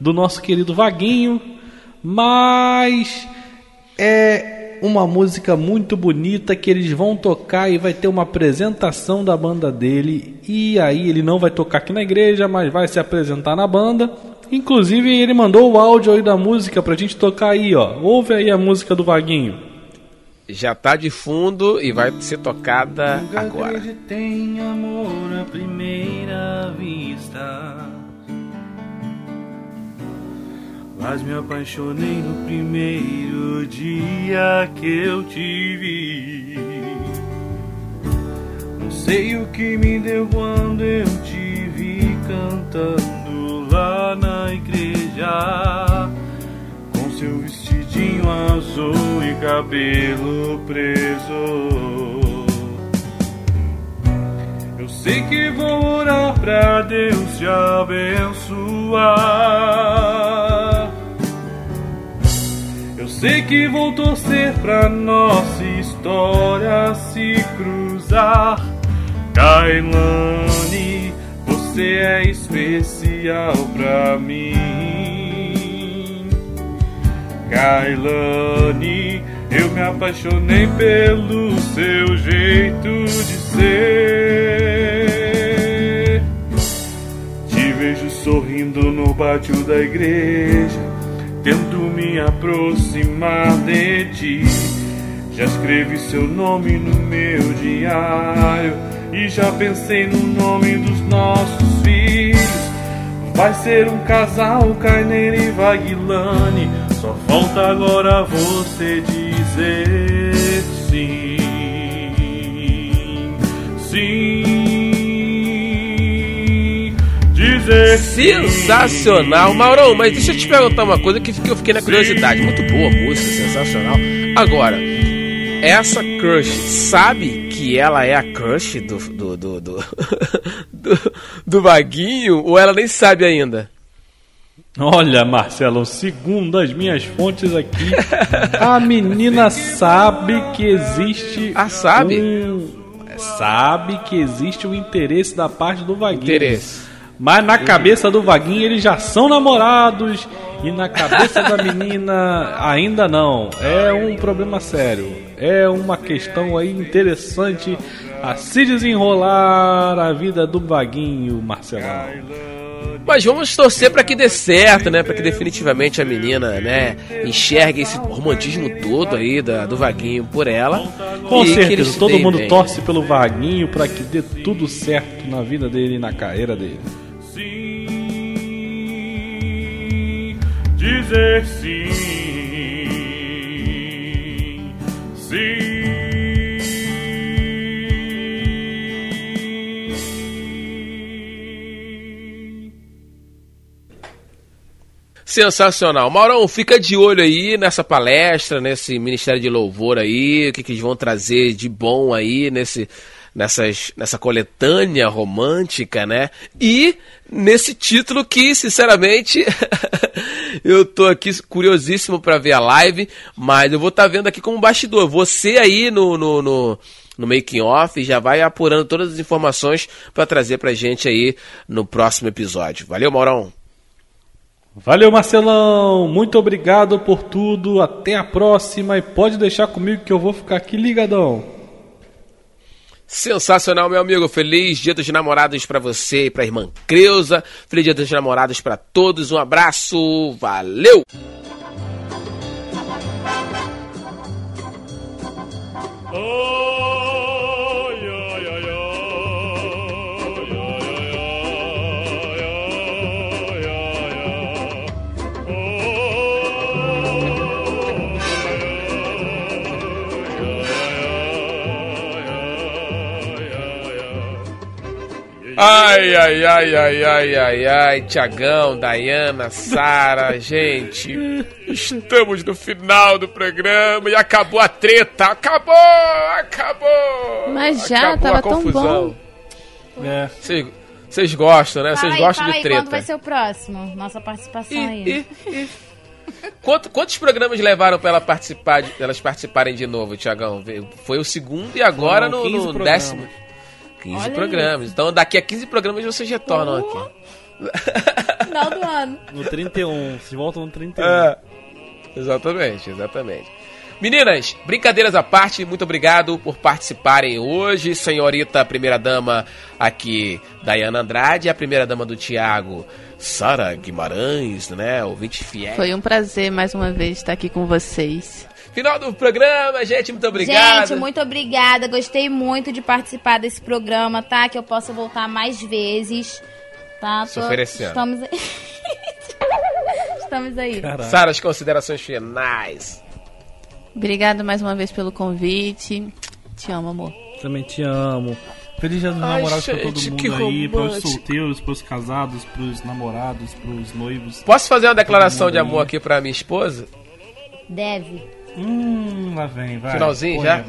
do nosso querido Vaguinho, mas é uma música muito bonita que eles vão tocar e vai ter uma apresentação da banda dele. E aí ele não vai tocar aqui na igreja, mas vai se apresentar na banda. Inclusive ele mandou o áudio aí da música pra gente tocar aí, ó. Ouve aí a música do Vaguinho. já tá de fundo e vai ser tocada Nunca agora. acreditei em amor à primeira vista. Mas me apaixonei no primeiro dia que eu te vi. Não sei o que me deu quando eu te vi cantando lá na igreja. Com seu vestidinho azul e cabelo preso. Eu sei que vou orar pra Deus te abençoar. Eu sei que vou torcer pra nossa história se cruzar. Kailane, você é especial pra mim. Kailane, eu me apaixonei pelo seu jeito de ser. Te vejo sorrindo no pátio da igreja, tento me aproximar de ti. Já escrevi seu nome no meu diário e já pensei no nome dos nossos filhos. Vai ser um casal, Carneiro e Vaguilane. Só falta agora você dizer sim. Sim. Diz Sensacional. Maurão, mas deixa eu te perguntar uma coisa que eu fiquei na curiosidade. Muito boa música, sensacional. Agora, essa crush sabe que ela é a crush do do, do, do, do, do Vaguinho ou ela nem sabe ainda? Olha, Marcelo, segundo as minhas fontes aqui, a menina sabe que existe. Ah, sabe? Um, sabe que existe um interesse da parte do Vaguinho. Interesse. Mas na cabeça do Vaguinho eles já são namorados e na cabeça da menina ainda não. É um problema sério. É uma questão aí interessante a se desenrolar a vida do Vaguinho, Marcelão. Mas vamos torcer para que dê certo, né? Para que definitivamente a menina, né, enxergue esse romantismo todo aí da, do Vaguinho por ela. Com certeza, todo mundo bem. torce pelo Vaguinho para que dê tudo certo na vida dele e na carreira dele. Dizer sim, sim. Sensacional. Maurão, fica de olho aí nessa palestra, nesse Ministério de Louvor aí, o que, que eles vão trazer de bom aí nesse, nessas, nessa coletânea romântica, né? E nesse título que, sinceramente, eu tô aqui curiosíssimo para ver a live, mas eu vou estar vendo aqui como bastidor. Você aí no, no, no, no making off já vai apurando todas as informações para trazer pra gente aí no próximo episódio. Valeu, Maurão. Valeu, Marcelão. Muito obrigado por tudo. Até a próxima e pode deixar comigo que eu vou ficar aqui ligadão. Sensacional, meu amigo. Feliz Dia dos Namorados pra você e pra irmã Creuza. Feliz Dia dos Namorados pra todos. Um abraço. Valeu! Ai, Ai, ai, ai, ai, ai, ai, ai. Tiagão, Dayana, Sara, gente. Estamos no final do programa e acabou a treta. Acabou! Acabou! Mas já, Acabou tava a tão confusão. É. Vocês- Vocês gostam, né? Vocês gostam fala de aí, treta. quando vai ser o próximo? Nossa participação aí. E- e- e- Quanto- quantos programas levaram para ela participar de- elas participarem de novo, Tiagão? Foi o segundo e agora Foram no, 15 no programas. décimo. 15 Olha programas. Então daqui a 15 programas vocês retornam aqui. Final do ano. No 31. Vocês voltam no 31. É, exatamente, exatamente. Meninas, brincadeiras à parte, muito obrigado por participarem hoje. Senhorita primeira dama aqui, Dayana Andrade, e a primeira dama do Tiago, Sara Guimarães, né? Ouvinte fiel. Foi um prazer mais uma vez estar aqui com vocês. Final do programa, gente, muito obrigado. Gente, muito obrigada. Gostei muito de participar desse programa, tá? Que eu possa voltar mais vezes. Tá? Se oferecendo. Estamos aí. Estamos aí. Sara, as considerações finais. Obrigada mais uma vez pelo convite. Te amo, amor. Também te amo. Feliz dia dos Ai, namorados pra todo mundo que aí, pros solteiros, pros casados, pros namorados, pros noivos. Posso fazer uma declaração de amor aí. aqui pra minha esposa? Deve. Hum, lá vem, vai. Finalzinho já?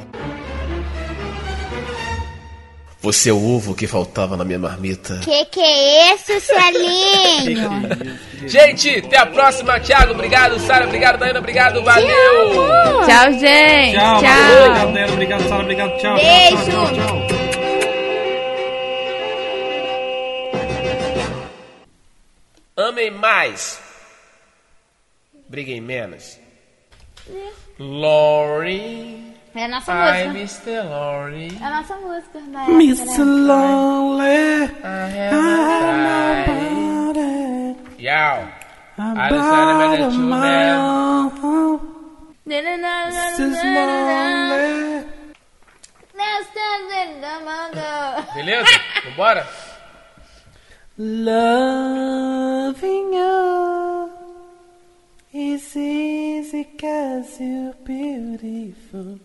Você é o ovo que faltava na minha marmita. Que que é isso, Celinho? Gente, até a próxima. Thiago, obrigado. Sara, obrigado. Daiana, obrigado. Valeu. Tchau, gente. Tchau, Tchau. obrigado, Dela, obrigado, Sara, obrigado, tchau. Beijo. Tchau, tchau, tchau, tchau. Amem mais. Briguem menos. Lori. É a nossa Hi, música. Mr. Lori. É a nossa música. Né? Miss Lonely, I have. Yow. I decided to let you. This lonely. Beleza? Vambora? Loving you is easy cause you're beautiful.